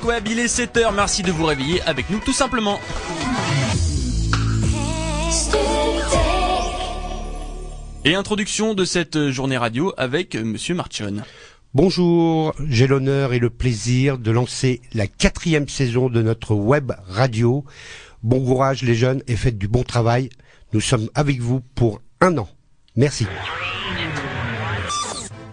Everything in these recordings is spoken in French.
Web, il est 7h, merci de vous réveiller avec nous tout simplement. Et introduction de cette journée radio avec Monsieur Marchon. Bonjour, j'ai l'honneur et le plaisir de lancer la quatrième saison de notre web radio. Bon courage les jeunes et faites du bon travail. Nous sommes avec vous pour un an. Merci.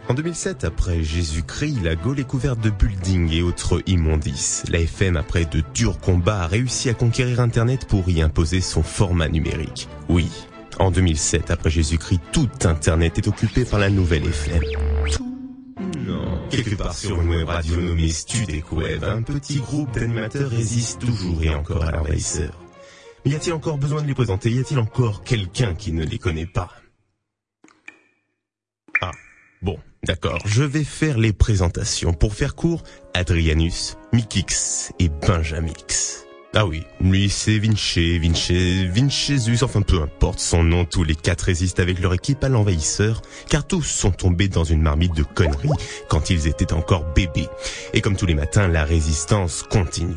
En 2007, après Jésus-Christ, la Gaule est couverte de buildings et autres immondices. La FM, après de durs combats, a réussi à conquérir Internet pour y imposer son format numérique. Oui, en 2007, après Jésus-Christ, tout Internet est occupé par la nouvelle FM. Non, quelque part sur une web radio nommée Studek Web, un petit groupe d'animateurs résiste toujours et encore à l'envahisseur. Mais y a-t-il encore besoin de les présenter? Y a-t-il encore quelqu'un qui ne les connaît pas Ah, bon, d'accord, je vais faire les présentations. Pour faire court, Adrianus, Mikix et Benjamix. Ah oui, lui c'est Vinci, Vinci, Vincezus, enfin peu importe son nom, tous les quatre résistent avec leur équipe à l'envahisseur, car tous sont tombés dans une marmite de conneries quand ils étaient encore bébés. Et comme tous les matins, la résistance continue.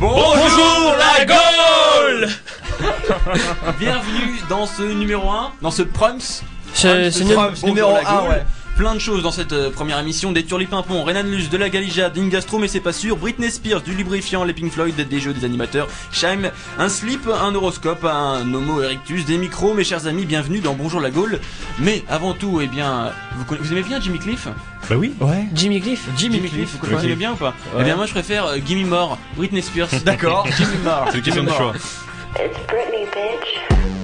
Bonjour la Gaule Bienvenue dans ce numéro 1, dans ce Prums. C'est numéro bonjour la 1, Gaule. ouais. Plein de choses dans cette euh, première émission, des turlipimpons, Renan Luce, de la Galija, d'Ingastro mais c'est pas sûr, Britney Spears, du lubrifiant, les Pink Floyd, des jeux, des animateurs, Shime, un slip, un horoscope, un homo erectus, des micros, mes chers amis, bienvenue dans Bonjour la Gaule. Mais avant tout, eh bien, vous, conna- vous aimez bien Jimmy Cliff? Bah oui. Ouais. Jimmy Cliff. Jimmy, Cliff, vous connaissez bien ou pas? Eh Ouais. bien moi je préfère euh, Gimme More, Britney Spears, d'accord, Gimme More. C'est une question de choix. It's Britney, bitch.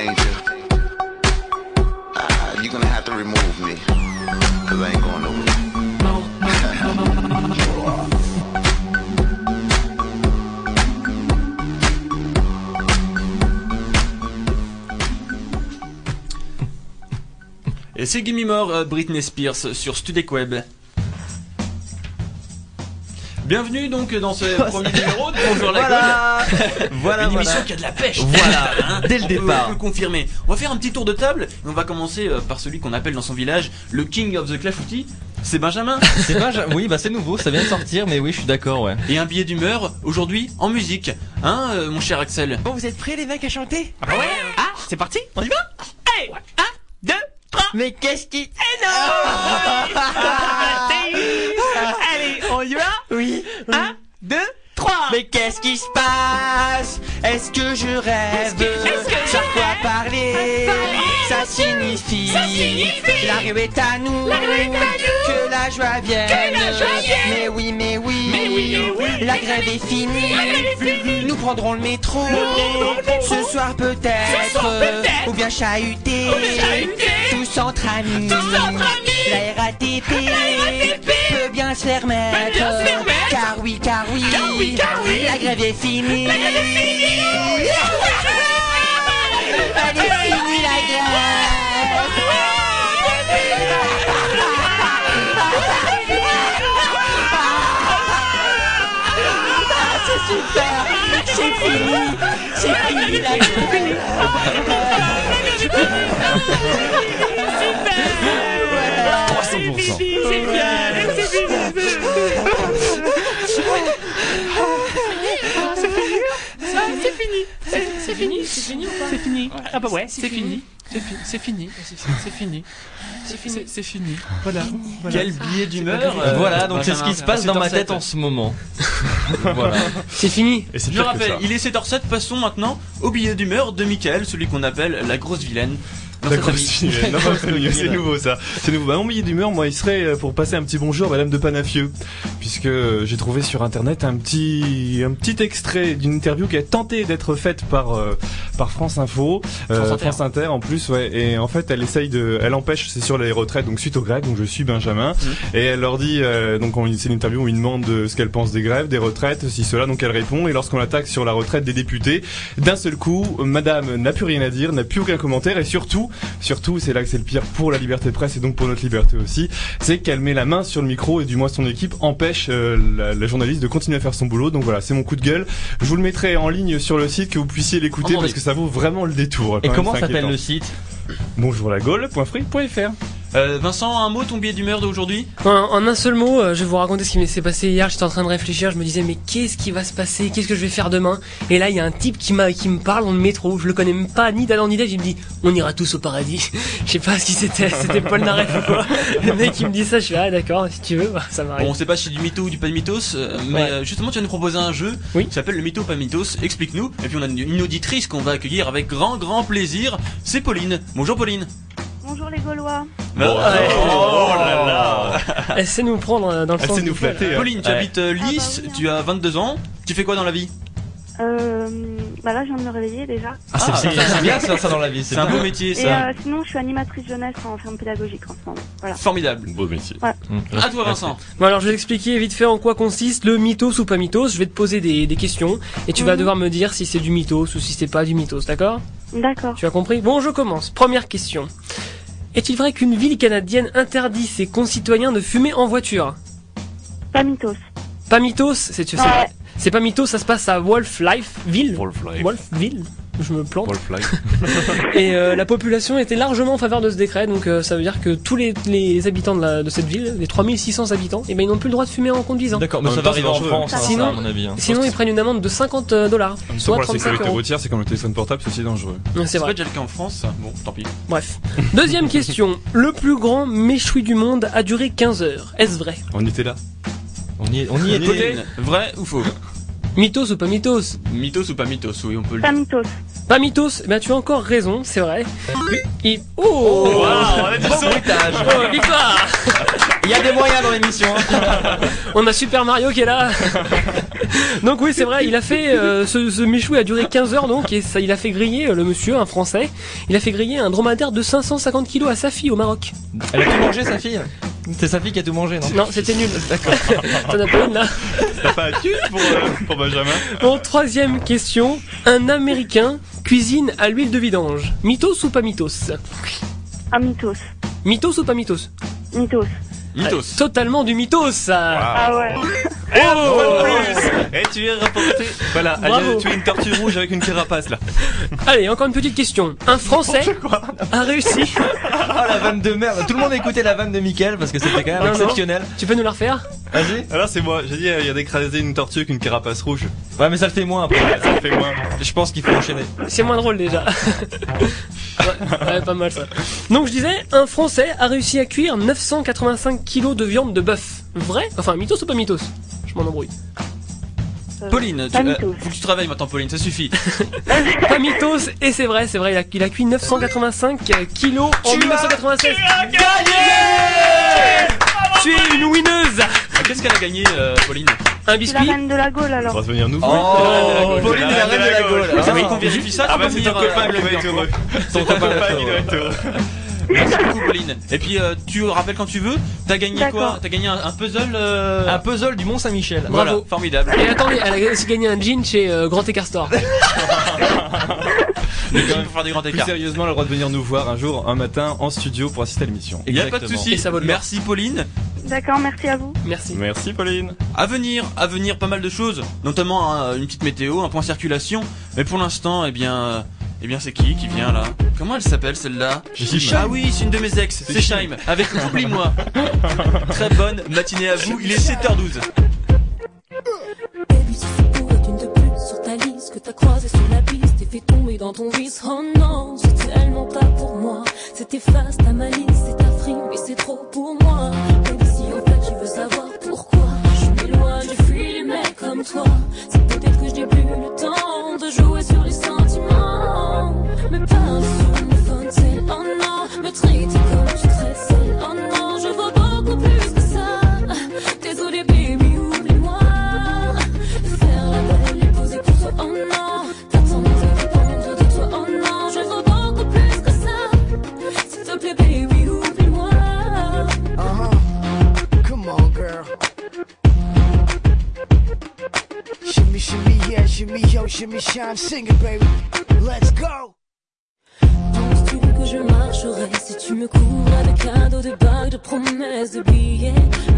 Danger. Ah, you're gonna have to remove me. Cause I ain't going nowhere. Et c'est Gimme More, euh, Britney Spears sur Studek Web. Bienvenue donc dans ce premier numéro de Bonjour la Voilà, voilà, Une émission voilà. qui a de la pêche. Voilà, Hein, dès le on peut- départ. On peut le confirmer. On va faire un petit tour de table et on va commencer euh, par celui qu'on appelle dans son village le King of the Clafoutis. C'est Benjamin. C'est pas, oui, bah c'est nouveau, ça vient de sortir, mais oui, je suis d'accord, ouais. Et un billet d'humeur aujourd'hui en musique. Hein, euh, mon cher Axel Bon, vous êtes prêts les mecs à chanter? Ah ouais Ah, c'est parti, on y va? Allez, un, deux, trois. Mais qu'est-ce qui... Eh non on y va Oui. Un, deux, trois. Mais qu'est-ce qui se passe? Est-ce que je rêve? Sur quoi parler? Ça signifie La rue est à nous. Que la joie vienne. Mais oui, mais oui La grève est finie Nous prendrons le métro Ce soir peut-être Ou bien chahuter Tous entre amis La RATP Peut bien se faire mettre Car oui, car oui La grève est finie Elle est finie la grève super C'est fini C'est fini la grève 300%. C'est fini, c'est fini ou pas? C'est fini. Ah bah ouais, c'est fini. C'est fi- C'est fini, c'est fini. C'est fini. C'est fini. Voilà. voilà. Quel billet d'humeur euh, Voilà, donc c'est ce qui se passe dans ma 7h07. tête en ce moment. voilà. C'est fini. Je rappelle, il est 7h07, passons maintenant au billet d'humeur de Michael, celui qu'on appelle la grosse vilaine. Famille, c'est nouveau ça. C'est nouveau. Bah, mon billet d'humeur, moi, il serait euh, pour passer un petit bonjour à Madame de Panafieux, puisque euh, j'ai trouvé sur internet un petit un petit extrait d'une interview qui a tenté d'être faite par euh, par France Info, euh, France Inter. en plus, ouais. Et en fait, elle essaye de, elle empêche, c'est sur les retraites, donc suite aux grèves. Donc je suis Benjamin, et elle leur dit, euh, donc on- c'est une interview où il demande de ce qu'elle pense des grèves, des retraites, si cela. Donc elle répond, et lorsqu'on attaque sur la retraite des députés, d'un seul coup, Madame n'a plus rien à dire, n'a plus aucun commentaire, et surtout, surtout, c'est là que c'est le pire pour la liberté de presse et donc pour notre liberté aussi, c'est qu'elle met la main sur le micro et du moins son équipe empêche euh, la, la journaliste de continuer à faire son boulot. Donc voilà, c'est mon coup de gueule. Je vous le mettrai en ligne sur le site que vous puissiez l'écouter Entendu. parce que ça vaut vraiment le détour. Et Quand même, comment s'appelle le site? Bonjourlagaule.free.fr Euh, Vincent, un mot, ton billet d'humeur d'aujourd'hui En, en un seul mot, euh, je vais vous raconter ce qui s'est passé hier. J'étais en train de réfléchir, je me disais mais qu'est-ce qui va se passer? Qu'est-ce que je vais faire demain? Et là, il y a un type qui m'a qui me parle dans le métro. Je le connais même pas ni d'Adam ni d'Ève. Il me dit on ira tous au paradis. Je sais pas ce qui c'était. C'était Paul Naref ou quoi Le mec qui me dit ça, je suis ah d'accord si tu veux, bah, ça m'arrive. Bon, on sait pas si c'est du mytho ou du pas de mythos, euh, mais Ouais. justement, tu vas nous proposer un jeu Oui. qui s'appelle le mytho pas mythos. Explique-nous. Et puis on a une, une auditrice qu'on va accueillir avec grand grand plaisir. C'est Pauline. Bonjour Pauline. Bonjour les Gaulois. Oh, là là. Elle sait nous prendre euh, dans le Elle sens sait nous du poil. flatter. hein. Pauline, tu Ouais. habites euh, Lys, Ah bah oui, hein. tu as 22 ans. Tu fais quoi dans la vie? Euh, bah là, je viens de me réveiller déjà. Ah, c'est c'est- c'est bien de faire ça dans la vie, C'est un bien. beau métier, Et ça. euh, sinon, je suis animatrice jeunesse en ferme pédagogique en ce moment. Voilà. Formidable. Beau métier. À toi, Vincent. Bon alors je vais expliquer vite fait en quoi consiste le mythos ou pas mythos. Je vais te poser des, des questions et tu vas Mhm. devoir me dire si c'est du mythos ou si c'est pas du mythos, d'accord? D'accord. Tu as compris? Bon, je commence. Première question. Est-il vrai qu'une ville canadienne interdit ses concitoyens de fumer en voiture Pas mythos. Pas mythos, c'est Ouais. c'est pas mythos, ça se passe à Wolf Life Ville. Wolf Life. Wolfville je me plante. Et euh, la population était largement en faveur de ce décret, donc euh, ça veut dire que tous les, les habitants de, la, de cette ville, les 3600 habitants, eh ben, ils n'ont plus le droit de fumer en conduisant. D'accord, mais ça va arriver en. France, hein, Sinon- ça, à mon avis. hein. Sinon, ils prennent une amende de 50 dollars, En même temps, soit pour la 35 sécurité routière, c'est comme le téléphone portable, c'est aussi dangereux. C'est C'est pas vrai. déjà le cas en France ça? Bon, tant pis. Bref. Deuxième question. Le plus grand méchoui du monde a duré 15 heures. Est-ce vrai? On était là. On y est, on y est vrai ou faux? Mythos ou pas mythos? Mythos ou pas mythos Oui, on peut le Pas dire. mythos. Pas mythos ben tu as encore raison, c'est vrai. Il... Oh, on a. Oh, victoire y a des moyens dans l'émission. On a Super Mario qui est là. donc oui, c'est vrai, il a fait euh, ce, ce méchoui a duré 15 heures donc et ça il a fait griller euh, le monsieur, un français. Il a fait griller un dromadaire de 550 kilos à sa fille au Maroc. Elle a tout mangé, sa fille C'est sa fille qui a tout mangé, non Non, c'était nul. D'accord. T'en as pas une là T'as pas un tue pour, euh, pour Benjamin Bon, troisième question. Un Américain cuisine à l'huile de vidange. Mythos ou pas mythos? Ah, mythos. Mythos ou pas mythos? Mythos. Mythos. Totalement du mythos ça Ah ouais. Oh Et tu es rapporté. Voilà, Bravo. allez, tu es une tortue rouge avec une carapace là. Allez, encore une petite question. Un Français a réussi. Ah la vanne de merde Tout le monde a écouté la vanne de Mickaël parce que c'était quand même Non, non. exceptionnel. Tu peux nous la refaire? Vas-y. Alors c'est moi, j'ai dit il y a d'écraser une tortue avec une carapace rouge. Ouais, mais ça le fait moins après. Ça fait moins. Je pense qu'il faut enchaîner. C'est moins drôle déjà. Ouais, ouais, pas mal ça. Donc je disais, un Français a réussi à cuire 985 kilos de viande de bœuf. Vrai? Enfin, mythos ou pas mythos? Je m'en embrouille. Euh, Pauline, tu, euh, faut que tu travailles maintenant, Pauline, ça suffit. Pas mythos, et c'est vrai, c'est vrai, il a, il a cuit 985 kilos en 1996. Tu es une winneuse Ah, Qu'est-ce qu'elle a gagné, euh, Pauline? Un C'est la biscuit reine de la Gaule On alors. va venir nous Oh, voir. Pauline est la reine de la Gaule. Ça qu'on vérifie ça Ah bah c'est ton venir, euh, copain qui être heureux. Ton copain copain qui être heureux. Merci beaucoup, Pauline. Et puis, euh, tu rappelles quand tu veux, t'as gagné quoi T'as gagné un, un puzzle euh... Un puzzle du Mont Saint-Michel. Voilà, Bravo. formidable. Et attendez, elle a aussi gagné un jean chez euh, Grand Écart Store. Le team pour faire des grands Plus écarts. sérieusement, elle a le droit de venir nous voir un jour, un matin, en studio pour assister à l'émission. Il y a pas de souci. Merci, Pauline. D'accord, merci à vous. Merci. Merci Pauline. À venir, à venir, pas mal de choses, notamment hein, une petite météo, un point circulation. Mais pour l'instant, eh bien, euh, eh bien, c'est qui qui vient là? Comment elle s'appelle celle-là? Ah oui, c'est une de mes ex, c'est Shaim, avec Oublie-moi. Très bonne matinée à vous, il est 7h12. Sur ta liste que t'as croisé sur la piste et fait tomber dans ton vice. Oh non, c'est tellement pas pour moi. C'est efface ta malice, c'est ta frime, mais c'est trop pour moi. Baby, si en fait tu veux savoir pourquoi je m'éloigne, je fuis les mecs comme toi. C'est peut-être que je n'ai plus le temps de jouer sur les sentiments. Mais pas sur phone, c'est oh non, me traiter comme je stresse. Te plaît, baby, oublie-moi. Uh-huh. Come on, girl. Shimmy, shimmy, yeah, shimmy, yo, shimmy, shine, sing it, baby. Let's go. Penses-tu que je marcherai si tu me couvres avec cadeaux de bagues, de promesses, de billets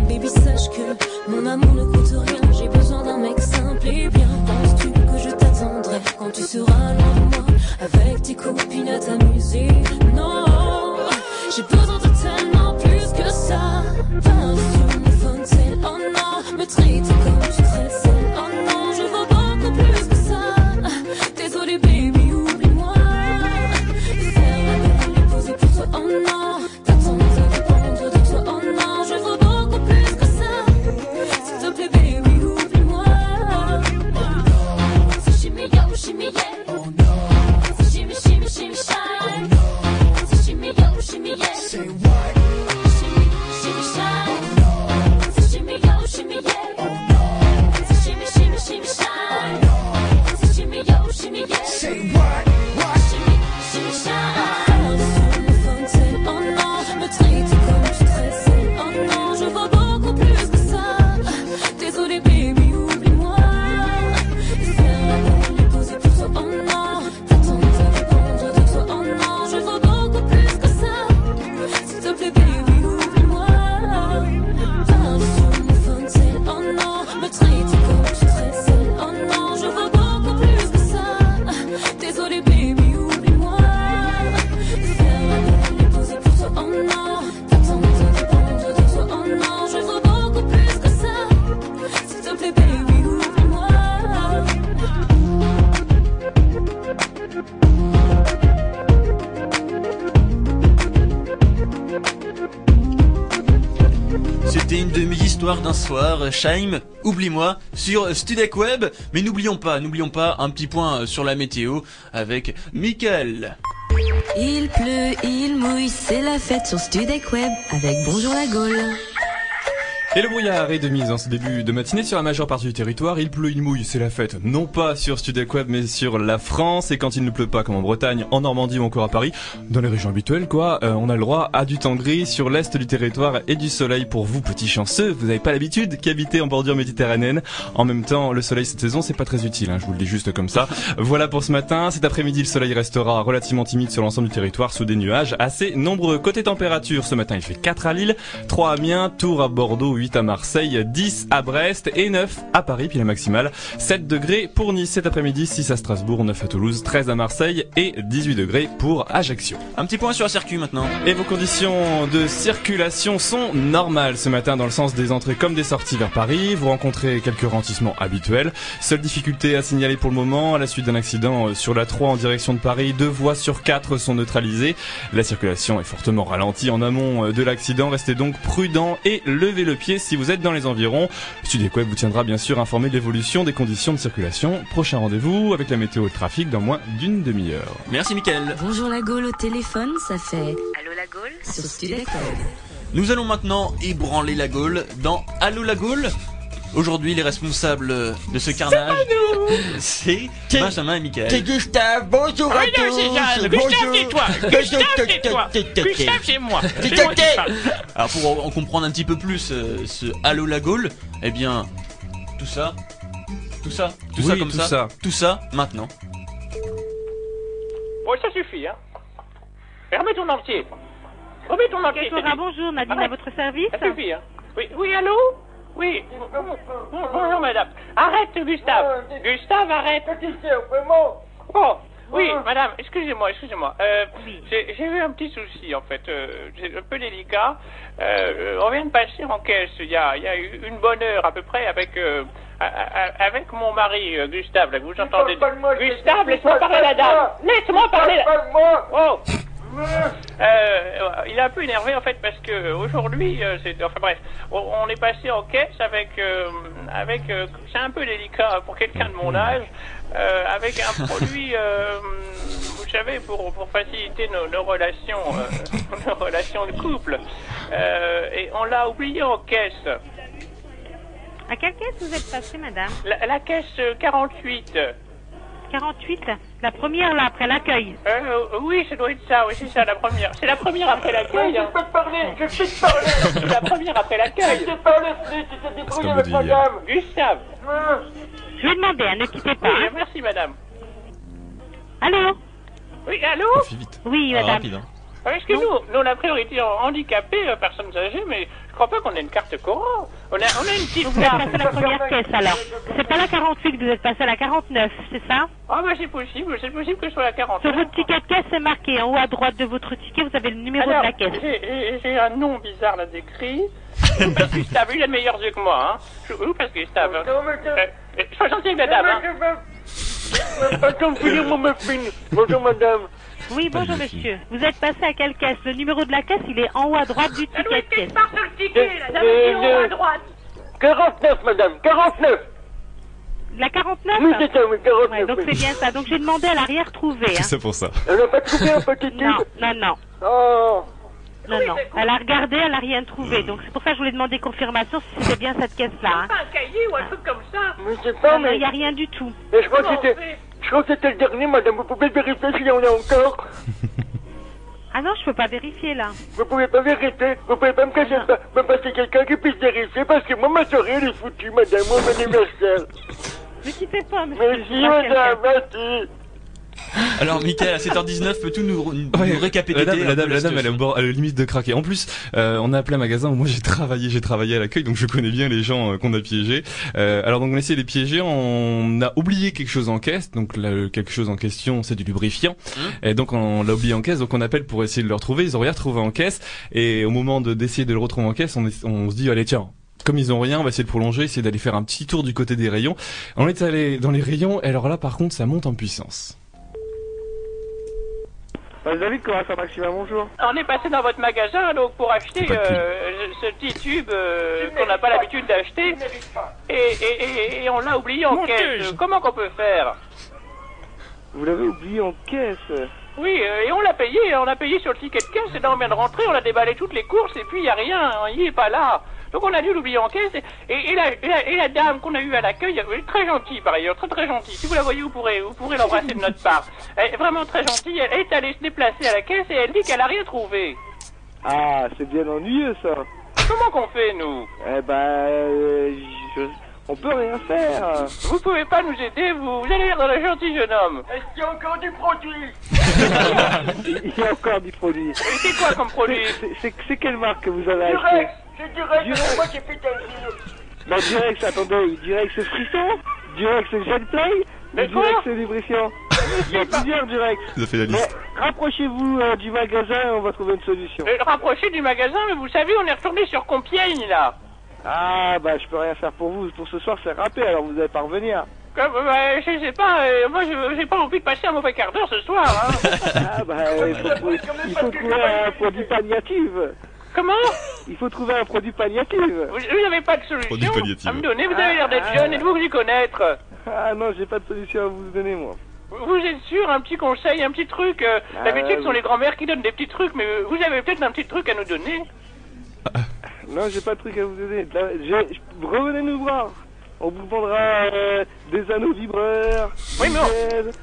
Baby, sache que mon amour ne coûte rien. J'ai besoin d'un mec simple et bien. Penses-tu que je t'attendrai quand tu seras loin de moi avec tes copines à t'amuser Non, j'ai besoin de tellement plus que ça. Pas sur phone, c'est oh non, me traite comme tu traites d'un soir, Shaim, oublie-moi, sur Studec Web. Mais n'oublions pas, n'oublions pas un petit point sur la météo avec Mickaël. Il pleut, il mouille, c'est la fête sur Studec Web avec Bonjour la Gaule. Et le brouillard est de mise en ce début de matinée sur la majeure partie du territoire. Il pleut, il mouille, c'est la fête. Non pas sur Studec Web, mais sur la France. Et quand il ne pleut pas, comme en Bretagne, en Normandie ou encore à Paris, dans les régions habituelles, quoi, euh, on a le droit à du temps gris sur l'est du territoire et du soleil pour vous, petits chanceux. Vous n'avez pas l'habitude qu'habiter en bordure méditerranéenne. En même temps, le soleil cette saison, c'est pas très utile. Hein, je vous le dis juste comme ça. voilà pour ce matin. Cet après-midi, le soleil restera relativement timide sur l'ensemble du territoire sous des nuages assez nombreux. Côté température, ce matin, il fait 4 à Lille, 3 à Amiens, Tours à Bordeaux, 8 à Marseille, 10 à Brest et 9 à Paris, puis la maximale 7 degrés pour Nice cet après-midi, 6 à Strasbourg, 9 à Toulouse, 13 à Marseille et 18 degrés pour Ajaccio. Un petit point sur la circuit maintenant. Et vos conditions de circulation sont normales ce matin dans le sens des entrées comme des sorties vers Paris. Vous rencontrez quelques ralentissements habituels. Seule difficulté à signaler pour le moment, à la suite d'un accident euh, sur la 3 en direction de Paris, deux voies sur quatre sont neutralisées. La circulation est fortement ralentie en amont euh, de l'accident. Restez donc prudent et levez le pied si vous êtes dans les environs. Sudec Web vous tiendra bien sûr informé de l'évolution des conditions de circulation. Prochain rendez-vous avec la météo et le trafic dans moins d'une demi-heure. Merci Mickaël. Bonjour la Gaule au téléphone, ça fait Allô la Gaule? Sur Studec Web. Nous allons maintenant ébranler la Gaule dans Allô la Gaule? Aujourd'hui, les responsables de ce carnage, c'est Benjamin et Mickaël. C'est Gustave, bonjour à Ah tous. Gustave, c'est toi. Gustave, c'est toi. Gustave, c'est moi. Alors pour en- en comprendre un petit peu plus euh, ce Allô la Gaule, eh bien, tout ça, tout ça, tout ça comme tout ça, tout ça, maintenant. Bon, ça suffit, hein. Et remets ton entier. Remets ton entier. Bonjour, Nadine Arrête. à votre service. Ça suffit, hein. Oui, oui, allô? Oui. Bon- Bonjour, madame. Arrête, Gustave. Gustave, arrête. Bon. Oui, madame, excusez-moi, excusez-moi. Euh, j'ai eu un petit souci, en fait. Euh, c'est un peu délicat. Euh, on vient de passer en caisse il y a, il y a eu une bonne heure à peu près avec... euh, avec mon mari, euh, Gustave, là, que vous entendez. Gustave, laisse-moi parler la dame. Laisse-moi parler la... Oh euh, il est un peu énervé en fait parce que aujourd'hui, euh, c'est enfin bref, on, est passé en caisse avec euh, avec euh, c'est un peu délicat pour quelqu'un de mon âge, euh, avec un produit, euh, vous savez, pour pour faciliter nos, nos relations, euh, nos relations de couple, Euh, et on l'a oublié en caisse. À quelle caisse vous êtes passé, madame? La, la caisse euh, 48. 48 La première, là, après l'accueil. Euh, oui, ça doit être ça, oui, c'est ça, la première. C'est la première après l'accueil. hein. Je peux te parler, je peux te parler. C'est la première après l'accueil. Je te parle, tu t'es débrouillé avec madame. Gustave. Je vais demander, hein, ne quittez pas. Oui, hein. merci, madame. Allô? Oui, allô? Oui, madame. Parce que nous, nous, on a priorité handicapés, euh, personnes âgées, mais je crois pas qu'on ait une carte Cora. On a, on a une petite Vous êtes carte. passé à la première caisse, alors. C'est pas la 48 que vous êtes passé à la 49, c'est ça? Ah, bah, c'est possible, c'est possible que ce soit la 40. Sur votre ticket de caisse, c'est marqué en haut à droite de votre ticket, vous avez le numéro Alors, de la caisse. j'ai- un nom bizarre là décrit. Parce que Gustave, il a de meilleurs yeux que moi, hein. Je, oui, parce que Gustave. hein. Euh, euh, sois gentil avec la dame, hein. Bonjour, madame. Oui, bonjour, monsieur. Vous êtes passé à quelle caisse? Le numéro de la caisse, il est en haut à droite du ticket de caisse. sur le ticket, là, veut dire en haut à droite. 49, madame, 49 La 49 Oui, c'est ça, oui, 49, Ouais, donc oui. c'est bien ça. Donc j'ai demandé à l'arrière trouver. Hein. C'est pour ça. Elle n'a pas trouvé un petit Non, non, non. Oh. Non, non. Elle a regardé, elle n'a rien trouvé. Donc c'est pour ça que je voulais demander confirmation si c'était bien cette caisse-là. Hein. Pas un cahier ou un truc comme ça. Mais c'est pas, mais... Il n'y a rien du tout. Mais je crois que c'était- Je crois que c'était le dernier, madame. Vous pouvez vérifier s'il y en a encore Ah non, je peux pas vérifier, là. Vous pouvez pas vérifier, vous pouvez pas me cacher ça, me passer quelqu'un qui puisse vérifier parce que moi ma soirée elle est foutue madame, mon anniversaire. Ne quittez pas, monsieur. Merci madame, merci. Alors, Michael, à 7h19, peux-tu nous, nous Ouais, récapituler la dame, la dame, la dame, elle est au bord, elle est limite de craquer. En plus, euh, on a appelé un magasin où moi j'ai travaillé, j'ai travaillé à l'accueil, donc je connais bien les gens euh, qu'on a piégés. Euh, alors donc on a essayé de les piéger, on a oublié quelque chose en caisse, donc là, quelque chose en question, c'est du lubrifiant. Et donc on l'a oublié en caisse, donc on appelle pour essayer de le retrouver. Ils ont rien retrouvé en caisse, et au moment de d'essayer de le retrouver en caisse, on, est- on se dit allez tiens. Comme ils ont rien, on va essayer de prolonger, essayer d'aller faire un petit tour du côté des rayons. On est allé dans les rayons, et alors là par contre ça monte en puissance. Bah, David, comment ça Maxima, bonjour. On est passé dans votre magasin donc pour acheter euh, ce petit tube euh, qu'on n'a pas l'habitude d'acheter et, et, et, et on l'a oublié en caisse. Comment qu'on peut faire? Vous l'avez oublié en caisse. Oui, euh, et on l'a payé, on l'a payé sur le ticket de caisse et là on vient de rentrer, on a déballé toutes les courses et puis il n'y a rien, il est pas là. Donc on a dû l'oublier en caisse et, et, et la, et la- et la dame qu'on a eue à l'accueil, est très gentille par ailleurs, très très gentille. Si vous la voyez, vous pourrez, vous pourrez l'embrasser de notre part. Elle est vraiment très gentille, elle est allée se déplacer à la caisse et elle dit qu'elle a rien trouvé. Ah, c'est bien ennuyeux, ça. Comment qu'on fait nous Eh ben, euh, je- on peut rien faire. Vous pouvez pas nous aider, vous, vous avez l'air d'un gentil jeune homme. Est-ce qu'il y a encore du produit Il y a encore du produit. Et c'est quoi comme produit c'est quelle marque que vous avez acheté C'est moi qui ai fait. Bah, Durex, attendez, Durex c'est frisson Durex c'est Jetplay Mais quoi c'est lubrifiant Il y a plusieurs. Ça fait la liste. Mais rapprochez-vous euh, du magasin et on va trouver une solution. Euh, rapprochez du magasin, mais vous savez, on est retourné sur Compiègne là. Ah, bah, je peux rien faire pour vous. Pour ce soir, c'est râpé, alors vous allez pas revenir. Comme, euh, je sais pas, euh, moi j'ai pas envie de passer un mauvais quart d'heure ce soir. Hein. Ah, bah, il faut, trouver- il faut trouver un produit palliatif. Comment Il faut trouver un produit palliatif. Vous, n'avez pas de Produit solution palliatif. à me donner Vous avez l'air d'être Ah, jeune, ah. êtes-vous vous y connaître Ah non, j'ai pas de solution à vous donner, moi. Vous êtes sûr, un petit conseil, un petit truc euh, Ah, D'habitude, ce sont oui. les grands-mères qui donnent des petits trucs, mais euh, vous avez peut-être un petit truc à nous donner Non, j'ai pas de truc à vous donner. Là, j'ai- je- Revenez nous voir. On vous vendra euh, des anneaux vibreurs. Oui, des mais on- aides.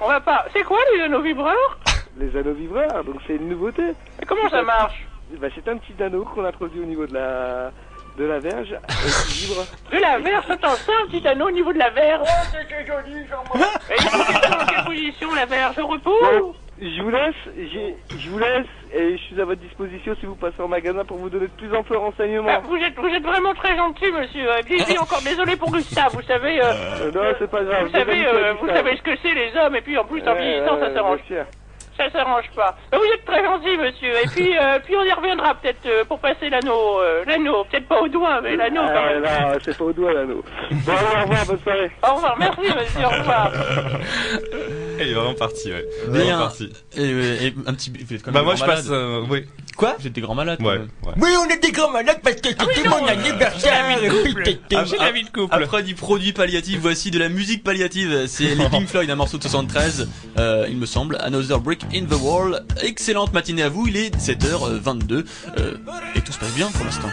On va pas. C'est quoi les anneaux vibreurs? Les anneaux vibreurs, donc c'est une nouveauté. Et comment ça marche? Bah, C'est un petit anneau qu'on introduit au niveau de la de la verge et qui vibre. De la verge, attends, ça, un petit anneau au niveau de la verge. Oh, c'est joli, Jean-Marc. Faut qu'elle soit dans quelle position, la verge Au repos Bon, je vous laisse, j'ai- je vous laisse et je suis à votre disposition si vous passez au magasin pour vous donner de plus amples renseignements. Ah, vous, êtes, vous êtes vraiment très gentil, monsieur. Et puis, puis encore désolé pour Gustave, vous savez... euh, Euh, non, c'est pas grave. Vous savez, euh, vous savez ce que c'est les hommes, et puis en plus en Ouais, vieillissant, ouais, ça s'arrange. Ça s'arrange pas. Mais vous êtes très gentil, monsieur. Et puis, euh, puis on y reviendra peut-être euh, pour passer l'anneau. euh, l'anneau, peut-être pas au doigt, mais l'anneau quand Ah, même. non, c'est pas au doigt l'anneau. Bon, au revoir, bonne soirée. Au revoir, merci, monsieur. Au revoir. Il est vraiment parti, ouais. Il est parti. Et, et un petit. vous êtes quand Bah moi grand je passe, malade. euh, oui. Quoi? Vous êtes des grands malades. quand Ouais, même. ouais. Oui, on est des grands malades parce que c'était mon anniversaire. et puis t'étais- Ap- ap- Après du produit palliatif, voici de la musique palliative. C'est les Pink Floyd, un morceau de 73, euh, il me semble. Another Brick in the Wall. Excellente matinée à vous, il est 7h22. euh, et tout se passe bien pour l'instant.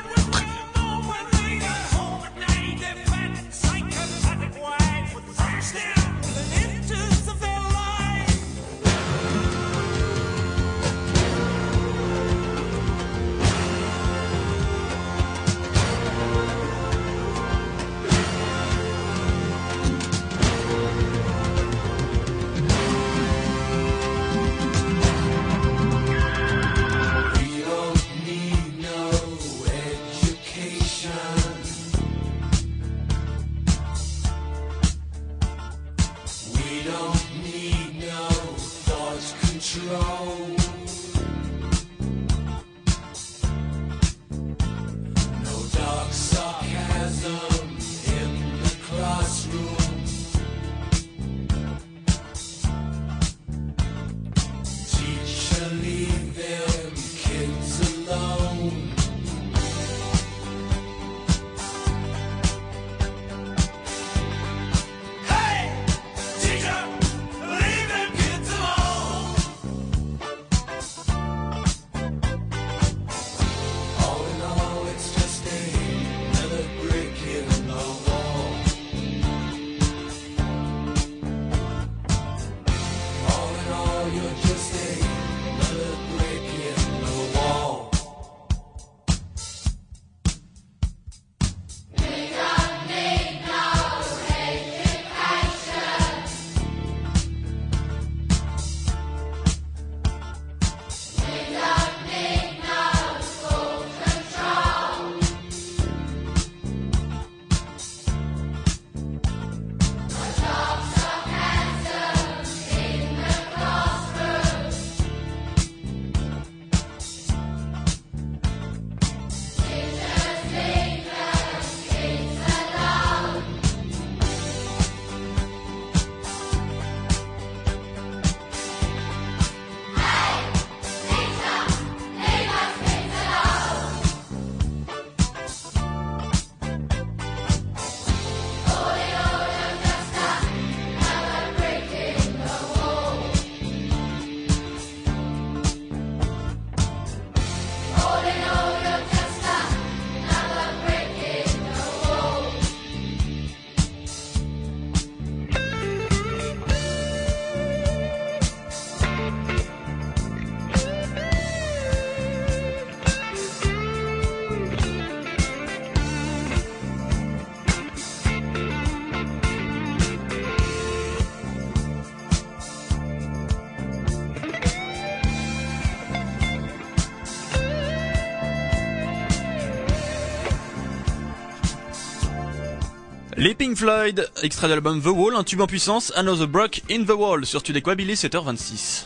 Les Pink Floyd, extrait de l'album The Wall, un tube en puissance, Another Brock in the Wall, sur Tudequab, il est 7h26.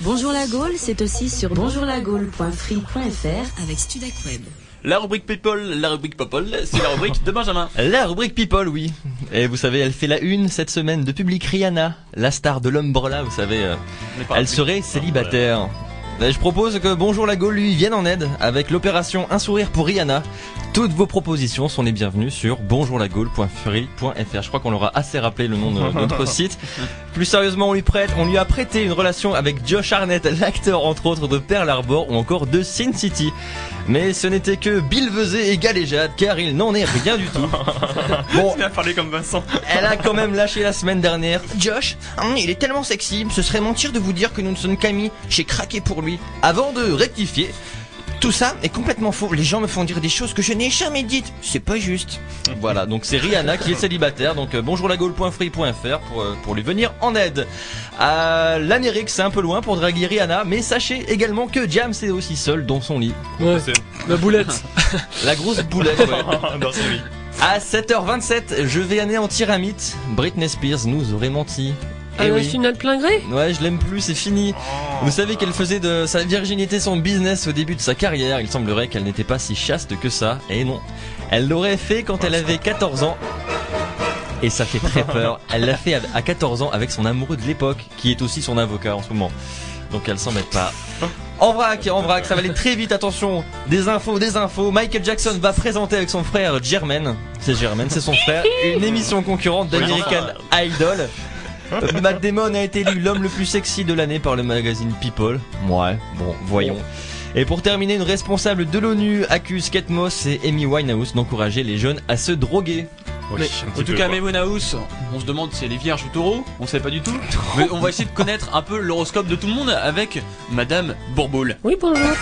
Bonjour la Gaule, c'est aussi sur bonjourlagaule.free.fr avec Studac Web. La rubrique People, la rubrique Popol, c'est la rubrique de Benjamin. La rubrique People, oui. Et vous savez, elle fait la une cette semaine de public Rihanna, la star de l'Umbrella, vous savez. euh, elle serait célibataire. Et je propose que Bonjour la Gaule lui vienne en aide avec l'opération Un sourire pour Rihanna. Toutes vos propositions sont les bienvenues sur bonjourlagaule.free.fr. Je crois qu'on leur a assez rappelé le nom de notre site. Plus sérieusement, on lui prête, on lui a prêté une relation avec Josh Arnett, l'acteur entre autres de Pearl Harbor ou encore de Sin City. Mais ce n'était que Bill Vezet et galéjade car il n'en est rien du tout. Bon, parlé comme Vincent. elle a quand même lâché la semaine dernière. Josh, hum, il est tellement sexy, ce serait mentir de vous dire que nous ne sommes qu'amis. J'ai craqué pour lui. Avant de rectifier. Tout ça est complètement faux. Les gens me font dire des choses que je n'ai jamais dites. C'est pas juste. Voilà, donc c'est Rihanna qui est célibataire. Donc euh, bonjourlagaule.free.fr pour, euh, pour lui venir en aide. À l'Amérique, c'est un peu loin pour draguer Rihanna, mais sachez également que Jam est aussi seul dans son lit. Ouais, la boulette. La grosse boulette, ouais. Dans son lit. À 7h27, je vais anéantir un mythe. Britney Spears nous aurait menti. Ah, Eh ouais, oui. plein gré Ouais, je l'aime plus, c'est fini. Vous savez qu'elle faisait de sa virginité son business au début de sa carrière. Il semblerait qu'elle n'était pas si chaste que ça. Et non. Elle l'aurait fait quand elle avait 14 ans. Et ça fait très peur. Elle l'a fait à 14 ans avec son amoureux de l'époque, qui est aussi son avocat en ce moment. Donc elle s'en met pas. En vrac, en vrac, ça va aller très vite, attention. Des infos, des infos. Michael Jackson va présenter avec son frère Jermaine, c'est Jermaine, c'est son frère, une émission concurrente d'American Idol. Matt Damon a été élu l'homme le plus sexy de l'année par le magazine People. Ouais, bon, voyons. Et pour terminer, une responsable de l'ONU accuse Kate Moss et Amy Winehouse d'encourager les jeunes à se droguer. Mais, en tout cas, Amy House, on se demande si elle est vierge ou taureau, on sait pas du tout. Mais on va essayer de connaître un peu l'horoscope de tout le monde avec Madame Bourboule. Oui, bonjour.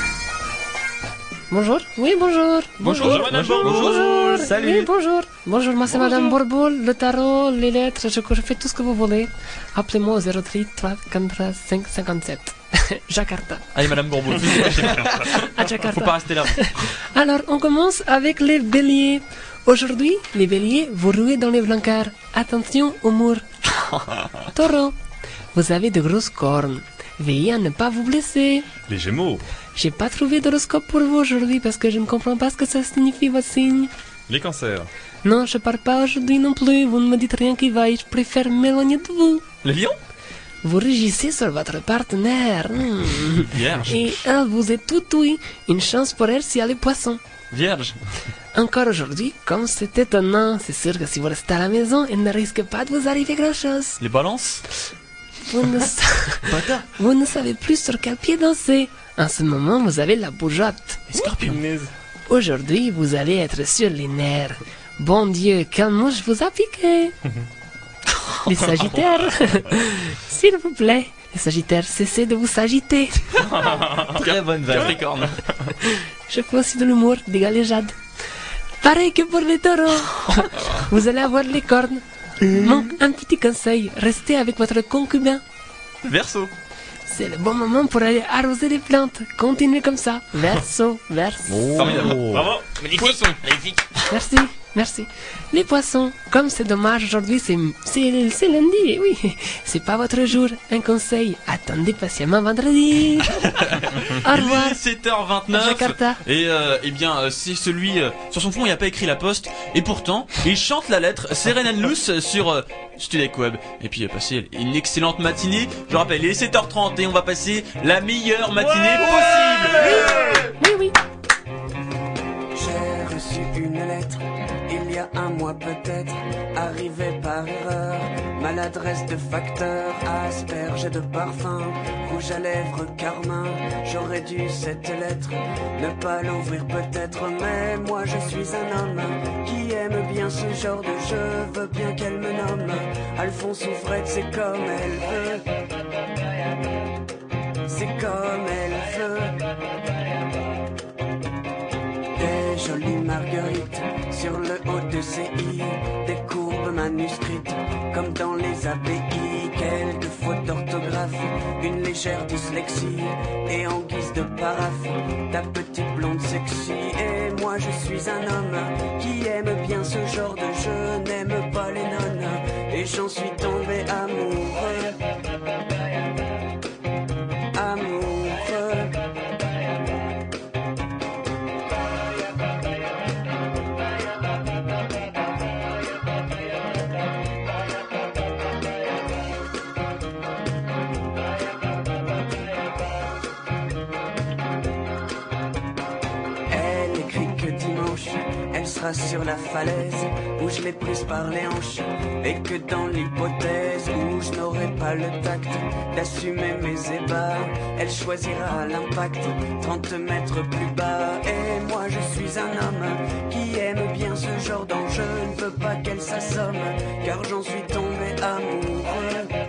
Bonjour. Oui, bonjour. Bonjour, Madame Bourboule. Bonjour. Salut. Oui, bonjour. Bonjour, moi c'est Madame Bourboule, le tarot, les lettres, je, je fais tout ce que vous voulez. Appelez-moi au 03 343 5 57. Jakarta. Allez, Madame Bourboule. À Jakarta. Faut pas rester là. Alors, on commence avec les béliers. Aujourd'hui, les béliers, vous rouez dans les blancards. Attention au mur. Taureau, vous avez de grosses cornes. Veillez à ne pas vous blesser. Les Gémeaux. J'ai pas trouvé d'horoscope pour vous aujourd'hui parce que je ne comprends pas ce que ça signifie votre signe. Les Cancers. Non, je parle pas aujourd'hui non plus. Vous ne me dites rien qui vaille. Je préfère m'éloigner de vous. Les lions Vous régissez sur votre partenaire. Hmm. Vierge. Et elle vous est tout oui. Une chance pour elle si elle est poisson. Vierge. Encore aujourd'hui, comme c'est étonnant, c'est sûr que si vous restez à la maison, il ne risque pas de vous arriver grand chose. Les balances Vous ne, sa- vous ne savez plus sur quel pied danser. En ce moment, vous avez la bougeotte. Les scorpions. Aujourd'hui, vous allez être sur les nerfs. Bon Dieu, quelle mouche vous a piqué? Les Sagittaires S'il vous plaît, les Sagittaires, cessez de vous s'agiter. Très bonne vanne. Je fais aussi de l'humour, des galéjades. Pareil que pour les taureaux. Vous allez avoir les cornes. Mon, un petit conseil, restez avec votre concubin. Verseau. C'est le bon moment pour aller arroser les plantes. Continuez comme ça. Verso, verso. Formidable. Bravo. Poisson. Merci, merci. Les poissons, comme c'est dommage aujourd'hui, c'est lundi, eh oui. C'est pas votre jour. Un conseil, attendez patiemment vendredi. Au revoir. Il est 7h29 Jakarta. et euh, eh bien euh, c'est celui euh, sur son front il n'y a pas écrit la poste et pourtant il chante la lettre c'est Renan Luce sur euh, Studek Web et puis il a passé une excellente matinée je rappelle il est 7h30 et on va passer la meilleure matinée possible Oui, oui. Un mois peut-être, arrivée par erreur. Maladresse de facteur, asperge de parfum, rouge à lèvres carmin. J'aurais dû cette lettre ne pas l'ouvrir peut-être, mais moi je suis un homme qui aime bien ce genre de jeu. Veux bien qu'elle me nomme Alphonse ou Fred, c'est comme elle veut. C'est comme elle veut. Des jolies marguerites sur le haut de ses i, des courbes manuscrite, comme dans les API, quelques fautes d'orthographe, une légère dyslexie, et en guise de paraphe, ta petite blonde sexy, et moi je suis un homme qui aime bien ce genre de jeu, n'aime pas les nonnes, et j'en suis tombé. Amoureux. Sur la falaise où je l'ai prise par les hanches. Et que dans l'hypothèse où je n'aurai pas le tact d'assumer mes ébats, elle choisira l'impact 30 mètres plus bas. Et moi je suis un homme qui aime bien ce genre d'enjeu. Ne veux pas qu'elle s'assomme car j'en suis tombé. Amoureux.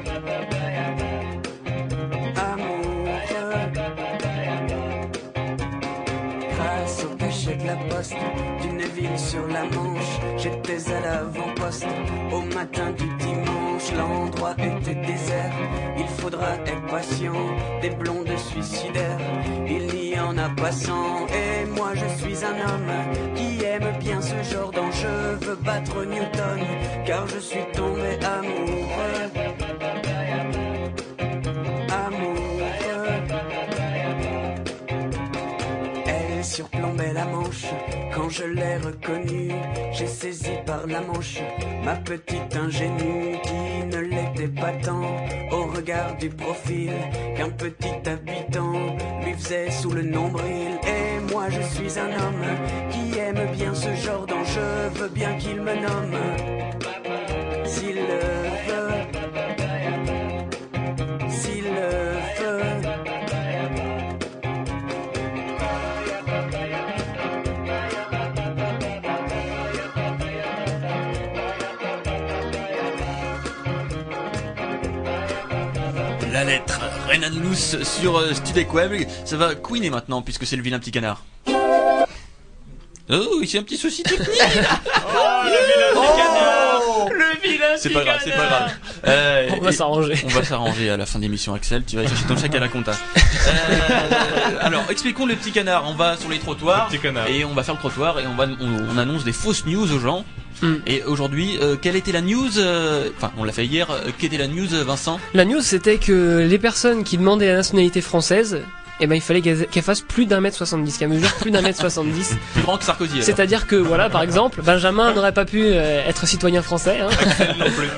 D'une ville sur la Manche, j'étais à l'avant-poste au matin du dimanche. L'endroit était désert, il faudra être patient. Des blondes suicidaires, il n'y en a pas cent. Et moi je suis un homme qui aime bien ce genre d'enjeu. Veux battre Newton, car je suis tombé. Amoureux. Surplombait la manche quand je l'ai reconnue. J'ai saisi par la manche ma petite ingénue qui ne l'était pas tant au regard du profil qu'un petit habitant lui faisait sous le nombril. Et moi je suis un homme qui aime bien ce genre d'enjeu, veux bien qu'il me nomme s'il Sur euh, Studek Web. Ça va queener maintenant puisque c'est le vilain petit canard. Oh, c'est un petit souci technique. Oh, le vilain C'est pas grave, c'est pas grave. Euh, On va s'arranger. On va s'arranger à la fin d'émission, Axel. Tu vas chercher ton chèque à la compta. Euh, alors, expliquons le petit canard. On va sur les trottoirs et on va faire le trottoir et on va on, on annonce des fausses news aux gens. Hmm. Et aujourd'hui, euh, quelle était la news euh, Enfin, on l'a fait hier. euh, Quelle était la news, Vincent? La news c'était que les personnes qui demandaient la nationalité française, eh ben il fallait qu'elles fassent plus d'un mètre 70, qu'elles mesurent plus d'un mètre 70. Plus grand que Sarkozy. C'est-à-dire que voilà, par exemple, Benjamin n'aurait pas pu euh, être citoyen français. Hein.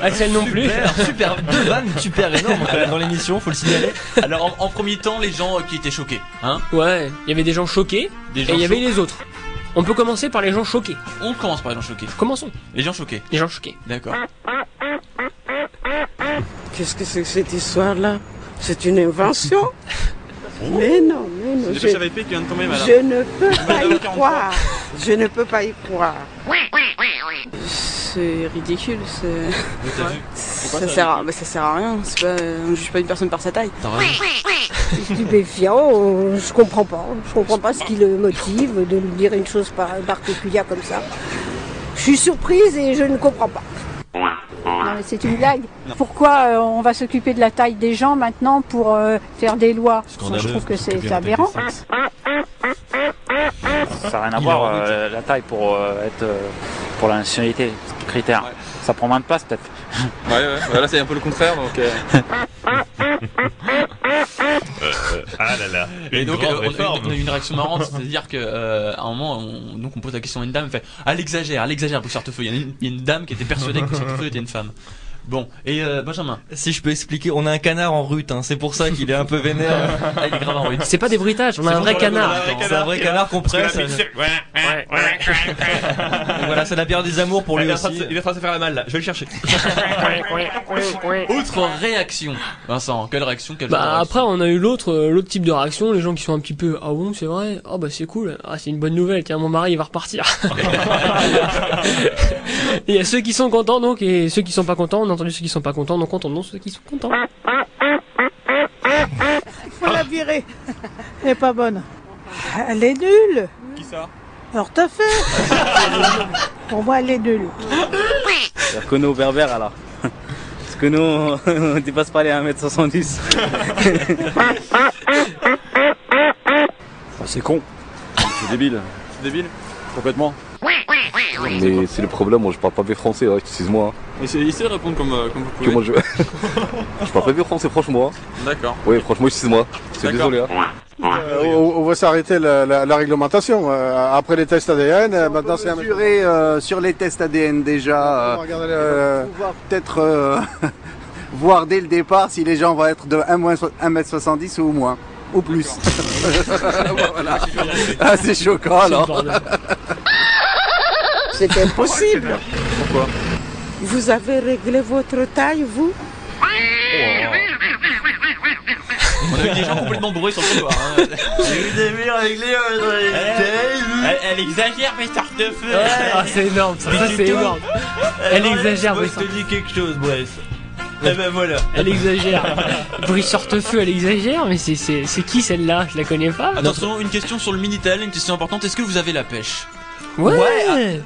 Axel non plus. Super, super, deux vannes super énormes dans l'émission, faut le signaler. Alors, en, en premier temps, les gens euh, qui étaient choqués, hein Ouais, il y avait des gens choqués Des et gens il y avait les autres. On peut commencer par les gens choqués. On commence par les gens choqués. Commençons. Les gens choqués. Les gens choqués. D'accord. Qu'est-ce que c'est que cette histoire-là? C'est une invention? Mais non, mais non. C'est le pêche qui vient de tomber, madame. je ne peux pas y 43. croire. Je ne peux pas y croire. C'est ridicule. C'est... Ça c'est sert, à... ça sert à rien. C'est pas... On juge pas une personne par sa taille. Stupéfiant, je comprends pas. Je comprends pas ce qui le motive de lui dire une chose par- particulière comme ça. Je suis surprise et je ne comprends pas. Mais c'est une blague. Pourquoi euh, on va s'occuper de la taille des gens maintenant pour euh, faire des lois? Scandaleux. Je trouve que c'est aberrant. Ça n'a rien à voir, a euh, la taille pour euh, être euh, pour la nationalité, critère. Ça prend moins de place peut-être. Ouais, ouais, bah là c'est un peu le contraire donc. euh, ah là là. Et donc euh, on, a eu- on a une réaction marrante, c'est-à-dire que euh, à un moment, on, donc on pose la question à une dame, elle fait ah elle exagère, elle exagère Boussartefeu. Il y, a une- il y a une dame qui était persuadée que Boussartefeu était une femme. Bon et euh, Benjamin. Si je peux expliquer, on a un canard en rute, hein, c'est pour ça qu'il est un peu vénère. Ah, il est grave en rute. C'est pas des bruitages, on a un vrai canard. C'est un vrai canard qu'on presse. Voilà, c'est la bière des amours pour lui aussi. il est en train de se faire la malle là, je vais le chercher. Autre réaction, Vincent, quelle réaction, quelle genre de Bah après on a eu l'autre euh, l'autre type de réaction, les gens qui sont un petit peu ah bon c'est vrai, ah bah c'est cool, ah c'est une bonne nouvelle, tiens mon mari il va repartir. Il y a ceux qui sont contents donc et ceux qui sont pas contents, on a entendu ceux qui sont pas contents, donc entendons ceux qui sont contents. faut la virer. Elle est pas bonne. Elle est nulle. Qui ça? Alors t'as fait Pour moi elle est nulle. C'est reconnu au berbère alors. Parce que nous, on dépasse pas les 1m70. c'est con. C'est débile. C'est débile? Complètement. Mais c'est le problème, moi je parle pas bien français, hein, excuse-moi. hein. Essayez de répondre comme, euh, comme vous Que pouvez. moi je... je parle pas bien français, franchement. hein. D'accord. Oui, franchement, excuse-moi. C'est D'accord. désolé. Hein. Euh, on, on va s'arrêter la, la- la réglementation. Euh, après les tests ADN, maintenant c'est un mesurer euh, sur les tests ADN déjà. euh, Regardez le- pour pouvoir peut-être euh, voir dès le départ si les gens vont être de 1m70 ou moins. Ou plus. Voilà. Ah, c'est choquant alors. C'est impossible. Pourquoi Vous avez réglé votre taille, vous On a eu des gens complètement bourrés sur le trottoir. Hein. J'ai eu des murs avec les elle, elle exagère, mais ça de feu. Ouais, ah, c'est énorme, ça, ça, c'est énorme. Elle exagère, mais mais je te dis quelque chose, Bref. Eh ben voilà. Elle exagère. Brice Sortefeu, elle exagère, mais c'est, c'est, c'est qui celle-là? Je la connais pas. Attention, une question sur le Minitel, une question importante. Est-ce que vous avez la pêche? Ouais,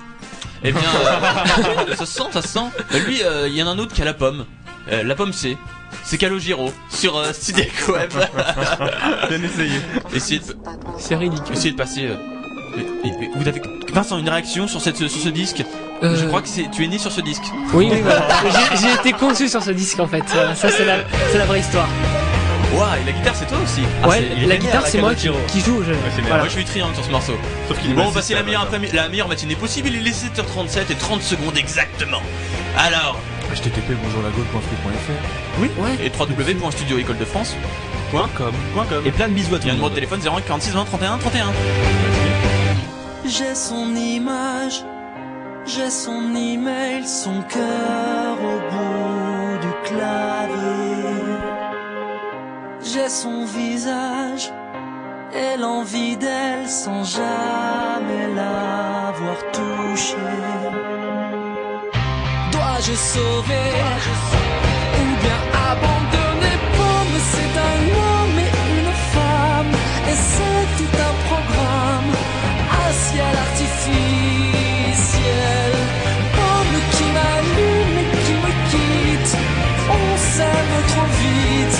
Eh bien, euh, ça se sent, ça se sent. Euh, lui, euh, il y en a un autre qui a la pomme. Euh, la pomme C. C'est Calogero sur euh, Web. Bien essayé. Essayez de... C'est ridicule. Essayez de passer. euh, et- et- et Vous avez Vincent une réaction sur cette sur ce disque? Euh. Je crois que c'est tu es né sur ce disque. Oui, oui, voilà. J'ai, j'ai été conçu sur ce disque en fait. Ça, ça, c'est, la, c'est la vraie histoire. Ouah, et la guitare c'est toi aussi. Ouais, il est la guitare, c'est moi qui, joue. Je... Voilà. Moi je suis triangle sur ce morceau. Sauf qu'il est Bon, on va massif, passer la meilleure, après- la meilleure matinée possible. Il est 7h37 et 30 secondes exactement. Alors, http bonjourlago.free.fr oui, ouais. et www.studioécole-de-france.com. Et plein de bisous à tout Il y a un le numéro de téléphone 01 46 20 31 31. J'ai son image, j'ai son email, son cœur au bout du clavier. J'ai son visage et l'envie d'elle sans jamais l'avoir touchée. Dois-je sauver ou bien abandonner? Pomme, c'est un homme et une femme et c'est tout un programme, un ciel artificiel. Pomme qui m'allume et qui me quitte, on s'aime trop vite,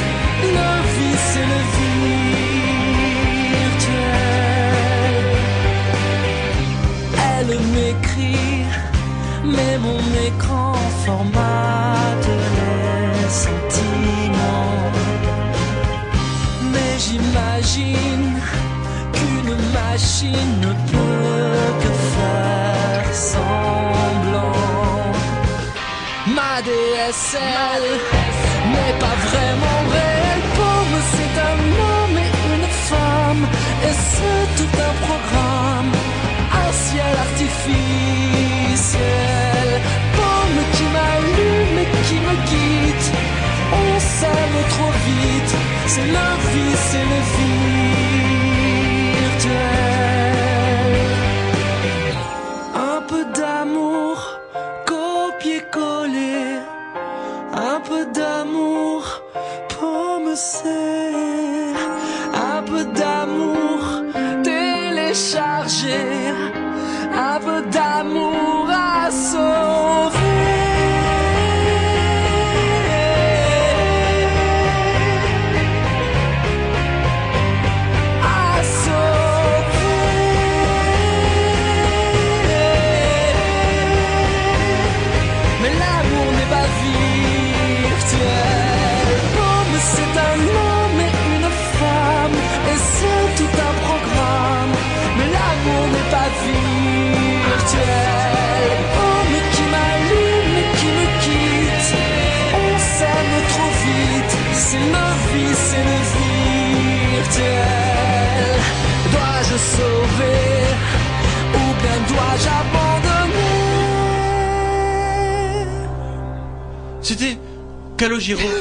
DSL n'est pas vraiment c'est tout un programme, un ciel artificiel, pomme qui m'allume et qui me quitte, on s'aime trop vite, c'est le vice et le virtuel.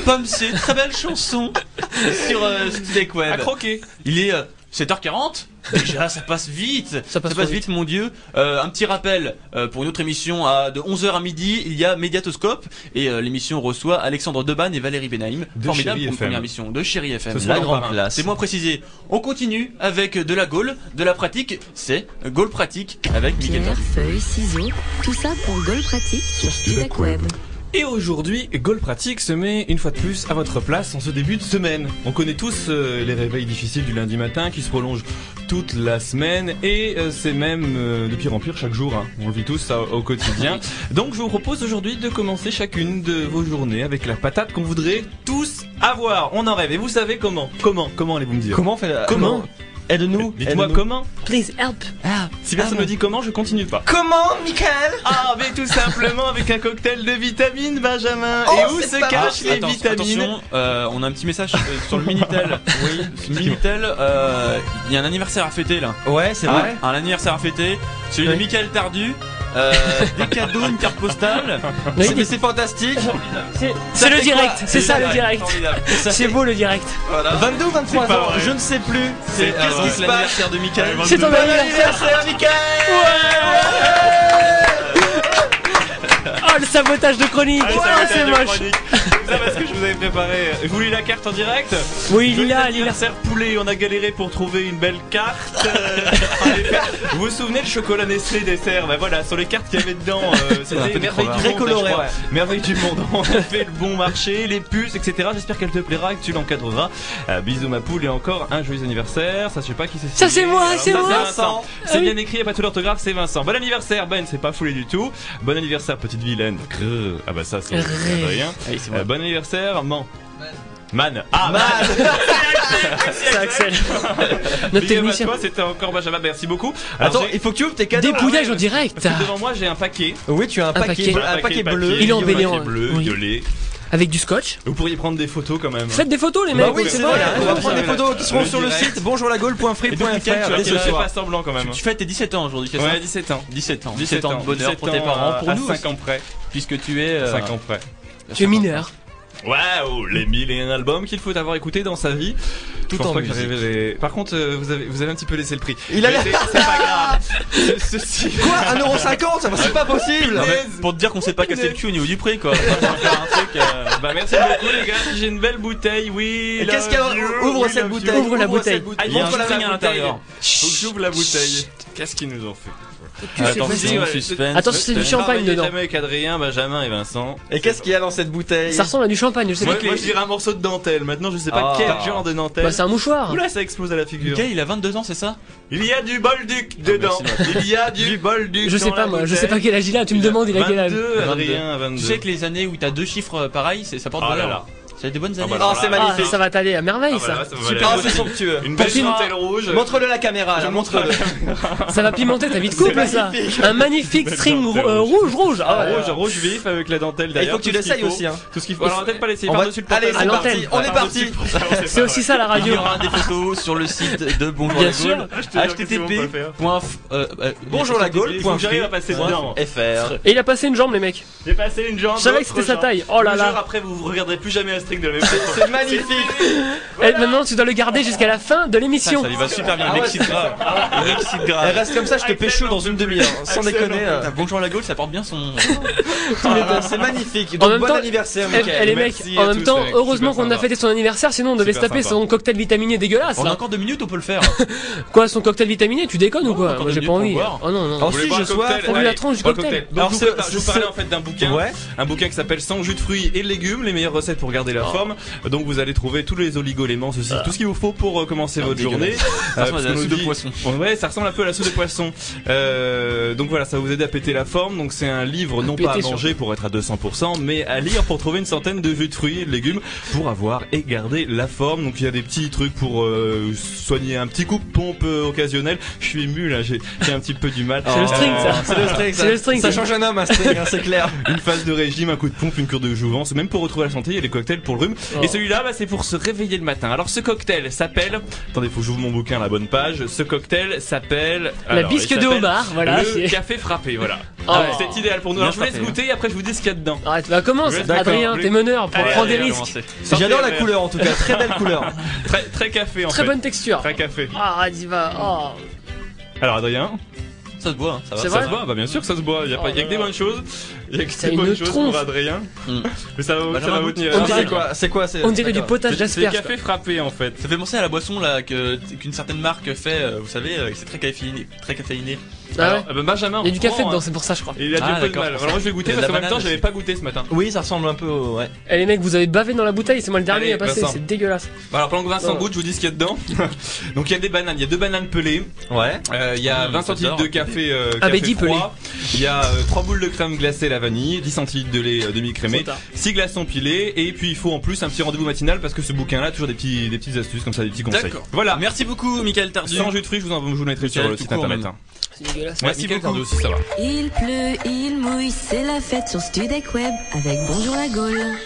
Pomme C, très belle chanson sur euh, Studek Web. À croquer. Il est euh, 7h40 Déjà, ça passe vite. Ça passe vite, mon dieu. Euh, un petit rappel euh, pour une autre émission à de 11h à midi, il y a Médiatoscope et euh, l'émission reçoit Alexandre Deban et Valérie Benahim. De Formidable pour une première émission de Chéri FM. La grande classe. C'est moins précisé. On continue avec de la gaule, de la pratique. C'est Gaule pratique avec Pierre, feuilles, ciseaux, tout ça pour Goal Pratique sur Web. Et aujourd'hui, Goal Pratique se met une fois de plus à votre place en ce début de semaine. On connaît tous euh, les réveils difficiles du lundi matin qui se prolongent toute la semaine et euh, c'est même euh, de pire en pire chaque jour. hein. On le vit tous ça, au quotidien. Donc je vous propose aujourd'hui de commencer chacune de vos journées avec la patate qu'on voudrait tous avoir. On en rêve. Et vous savez comment? Comment? Comment allez-vous me dire? Comment on fait la- Comment Aide-nous. Dites-moi comment Please help. Ah, Si personne ne dit comment, je continue pas. Comment, Michael? Ah, mais tout simplement avec un cocktail de vitamines, Benjamin. Oh, Et où se cachent Ah, les attends, vitamines? Attention, euh, on a un petit message euh, sur le Minitel. oui, Minitel, euh, il y a un anniversaire à fêter là. Ouais, c'est Ah, vrai. Un anniversaire à fêter. Celui Oui. de Michael Tardu. Euh, des cadeaux, une carte postale. Oui, C'est- mais c'est fantastique. C'est le direct, c'est ça le Ouais, direct. C'est beau le direct. Voilà. 22 ou 23 C'est pas ans, vrai. je ne sais plus. C'est Qu'est-ce qui se passe l'anniversaire de Michael. C'est ton Bon anniversaire. Michael Oh le sabotage de chronique. Ouais, être c'est moche. Parce que je vous avais préparé. Vous voulez la carte en direct Oui, Lila, Lila. anniversaire poulet, on a galéré pour trouver une belle carte. Euh, vous vous souvenez le chocolat Nestlé dessert? Bah voilà, sur les cartes qu'il y avait dedans, euh, c'était merveille du Très monde, coloré, je crois. ouais. Merveille du monde. On a fait le bon marché, les puces, etc. J'espère qu'elle te plaira et que tu l'encadreras. Euh, bisous ma poule et encore un joyeux anniversaire. Ça je sais pas qui c'est. Ça, c'est moi, Alors, c'est ça, moi. Vincent. Ah C'est bien écrit, il y a pas tout l'orthographe, c'est Vincent. Bon anniversaire Ben, c'est pas foulé du tout. Bon anniversaire petite vilaine. Grrr. Ah bah ça c'est rien. Allez, c'est Euh, moi. Bon anniversaire Man. Man. Ah Man. C'est Axel. Notre Big up à technicien. toi, c'était encore Benjamin, merci beaucoup. Alors, Attends, j'ai- il faut que tu ouvres tes cadeaux. Dépouillage en direct. parce que devant moi j'ai un paquet. Oui, tu as un, paquet, paquet. bleu- un paquet bleu. Il est un en- paquet bleu, oui. violet. Avec du scotch. Vous pourriez prendre des photos quand même. Faites des photos les Bah mecs. oui, c'est vrai. On va prendre des photos qui seront Le sur le direct. site Et donc, Mickaël, tu dès as ce soir. pas semblant quand même. Tu, tu fêtes tes 17 ans aujourd'hui, ça Ouais, 17 ans. 17 ans. 17 ans de bonheur pour tes 17 ans parents, pour à nous 5 aussi, ans près. puisque tu es. euh, 5 ans près. Tu es mineur. Waouh, les mille et un albums qu'il faut avoir écouté dans sa vie. Tout Je pense en pas que les- Par contre, euh, vous avez, vous avez un petit peu laissé le prix. Il a c'est c'est pas grave. Ce- Ceci. Quoi 1,50€ Ça va, c'est pas possible non, mais pour te dire qu'on s'est pas cassé le cul au niveau du prix quoi. On va faire un truc. euh, Bah merci beaucoup les gars, j'ai une belle bouteille, oui. Qu'est-ce qu'il y a Ouvre cette bouteille. Ouvre la bouteille. Il y a un string à bouteille. l'intérieur. Faut que j'ouvre la bouteille. Qu'est-ce qu'ils nous ont fait? Attention, suspense. C'est du champagne dedans. jamais avec Adrien, Benjamin et Vincent. Et qu'est-ce qu'il y a dans cette bouteille Ça ressemble à du champagne, je sais Moi, pas. moi, je dirais un morceau de dentelle. Maintenant, je sais pas Ah. quel genre de dentelle. Bah c'est un mouchoir. Oula, ça explose à la figure. Michael, il a 22 ans, c'est ça? Il y a du bolduc dedans. merci, Il y a du bolduc. Je sais pas moi, je sais pas quel âge il a, tu me demandes il a quel âge. 22, Adrien, 22. Tu sais que les années où t'as deux chiffres euh, pareils, c'est- ça porte Oh là bonheur. là. C'est des bonnes Ah années. bah Oh, c'est Ah, magnifique. ça va t'aller à merveille Ah bah ça. là, ça va Super. Ah, c'est somptueux. Une belle dentelle rouge. Montre-le la caméra, là, montre-le. Ça va pimenter ta vie de couple ça. Un magnifique string rouge rouge. Ah ouais. rouge, rouge vif avec la dentelle Il d'ailleurs. faut que tu tout ce qu'il l'essayes faut. aussi, hein. Tout ce qu'il faut. Alors, on va peut-être pas l'essayer Allez, c'est À parti. On est parti. C'est aussi ça la Il y radio. aura des photos sur le site de Bonjour la. Gaule. Http. euh, euh, Bonjour la Il j'arrive à passer dedans. FR. Et il a passé une jambe les mecs. J'ai passé une jambe. Je savais que c'était sa taille. Oh là là. après, vous vous regarderez plus jamais string de la même façon. C'est magnifique. Et maintenant tu dois le garder jusqu'à la fin de l'émission. ça lui va super bien, Ah ouais, excite grave. Excite Elle grave. reste comme ça, je te pécho dans une demi-heure. Sans Excellent. déconner. euh. Bonjour la Gaule, ça porte bien son. Ah, C'est magnifique. En Donc même bon temps, anniversaire, Eh, eh, Mickaël. les mecs, en à même tous, temps, heureusement qu'on a fêté son anniversaire, sinon on devait se taper sympa. son cocktail vitaminé dégueulasse On a là. encore deux minutes, on peut le faire. Quoi, son cocktail vitaminé Tu déconnes ou quoi j'ai pas envie. pour. Oh non boire je sois. Allez, la tranche du cocktail. Alors, je, vous, parlais en fait d'un bouquin. Ouais. Un bouquin qui s'appelle Sans jus de fruits et de légumes, les meilleures recettes pour garder la Oh. forme. Donc vous allez trouver tous les oligoéléments, ceci, tout ce qu'il vous faut pour euh, commencer votre journée. Ça ressemble à la soupe nous de poisson. Ouais, ça ressemble un peu à la soupe de poisson. Euh, donc voilà, ça va vous aider à péter la forme. Donc c'est un livre non pas à manger pour être à 200%, mais à lire pour trouver une centaine de jus de fruits et de légumes pour avoir et garder la forme. Donc il y a des petits trucs pour euh, soigner un petit coup de pompe euh, occasionnel. Je suis ému là, j'ai j'ai un petit peu du mal. C'est le string, ça. Oh, C'est le string, ça. C'est le string, ça. change un homme, un string, hein, c'est clair. une phase de régime, un coup de pompe, une cure de jouvence, même pour retrouver la santé, il y a des cocktails pour le rhume. Oh. Et celui-là, bah, c'est pour se réveiller le matin. Alors ce cocktail s'appelle, attendez, faut que j'ouvre mon bouquin à la bonne page. Ce cocktail s'appelle La alors, bisque de homard, voilà, Le café frappé, voilà. Ah ouais. C'est idéal pour nous. Alors je vous laisse goûter et après je vous dis ce qu'il y a dedans. Arrête, bah commence, Adrien, t'es meneur pour Allez, prendre des allez, risques. J'adore la couleur en tout cas, très belle couleur. Très, très café en Très fait. bonne texture. Très café. Ah, vas-y, va. Oh. Alors Adrien Ça se boit, hein, ça va. Ça se boit, bah bien sûr que ça se boit. Il y a, pas, Oh il y a que là des bonnes choses. Il y a que des bonnes choses pour Adrien. Mais ça va, ça va vous tenir. Dirait- c'est quoi C'est quoi On dirait du potage C'est c'est d'asperges. café frappé en fait. Ça fait penser à la boisson là que qu'une certaine marque fait, euh, vous savez, euh, c'est très caféiné, très caféiné. Ah ouais Alors, euh, bah, Benjamin, Il y a du café dedans, hein. c'est pour ça, je crois. Il a Ah, du peu de d'accord, mal. pour Alors moi je vais goûter y parce qu'en même temps j'avais aussi. pas goûté ce matin. Oui, ça ressemble un peu au. Ouais. Eh les mecs, vous avez bavé dans la bouteille, c'est moi le dernier Allez, à passer, Vincent. c'est dégueulasse. Bah, alors pendant que Vincent Oh. goûte, je vous dis ce qu'il y a dedans. Donc il y a des bananes, il y a deux bananes pelées. Ouais. Euh, Il y a Mmh, 20 centilitres de café, euh, Ah, café mais dis froid. Il y a 3 boules de crème glacée à la vanille, 10 centilitres de lait euh, demi-crémé, Trop tard. 6 glaçons pilés et puis il faut en plus un petit rendez-vous matinal parce que ce bouquin-là a toujours des petits des petites astuces comme ça, des petits conseils. D'accord. Voilà. Merci beaucoup, Michael Tardu. Sans jus de fruits, je vous en je vous le mettrai sur Michael, le tout site court, internet. même. hein. Dégueulasse. Merci Michael beaucoup. Aussi, ça va. Il pleut, il mouille, c'est la fête sur Studec Web avec Bonjour la Gaule.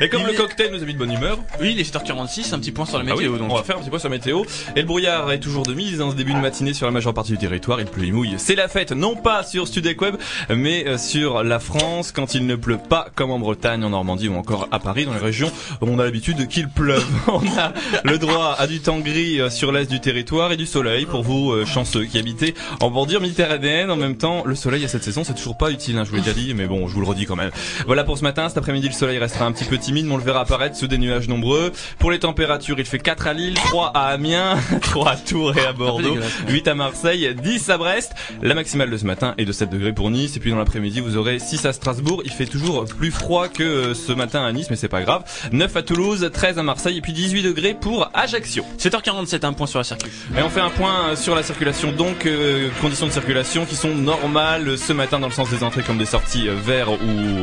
Et comme Il le est- cocktail nous a mis de bonne humeur, Oui, il est 7h46, un petit point sur la Ah oui, météo donc. on va faire un petit point sur la météo. Et le brouillard est toujours de mise en ce début de matinée sur la majeure partie du territoire. Il pleut, il mouille. C'est la fête, non pas sur Studec Web, mais euh, sur la France quand il ne pleut pas, comme en Bretagne, en Normandie ou encore à Paris, dans les régions où on a l'habitude qu'il pleuve. On a le droit à du temps gris euh, sur l'est du territoire et du soleil pour vous euh, chanceux qui habitez en bordure méditerranéenne. En même temps, le soleil à cette saison, c'est toujours pas utile, hein, je vous l'ai déjà dit, mais bon, je vous le redis quand même. Voilà pour ce matin. Cet après-midi, le soleil restera un petit peu timide, mais on le verra apparaître sous des nuages nombreux. Pour les températures, il fait 4 à Lille, 3 à Amiens, 3 à Tours et à Bordeaux, dégueulasse. 8 à Marseille, 10 à Brest. La maximale de ce matin est de 7 degrés pour Nice. Et puis dans l'après-midi, vous aurez 6 à Strasbourg. Il fait toujours plus froid que euh, ce matin à Nice, mais c'est pas grave. 9 à Toulouse, 13 à Marseille et puis 18 degrés pour Ajaccio. 7h47, un point sur la circuit. Et on fait un point euh, sur la circulation, donc euh, conditions de circulation qui sont normales ce matin dans le sens des entrées comme des sorties vers ou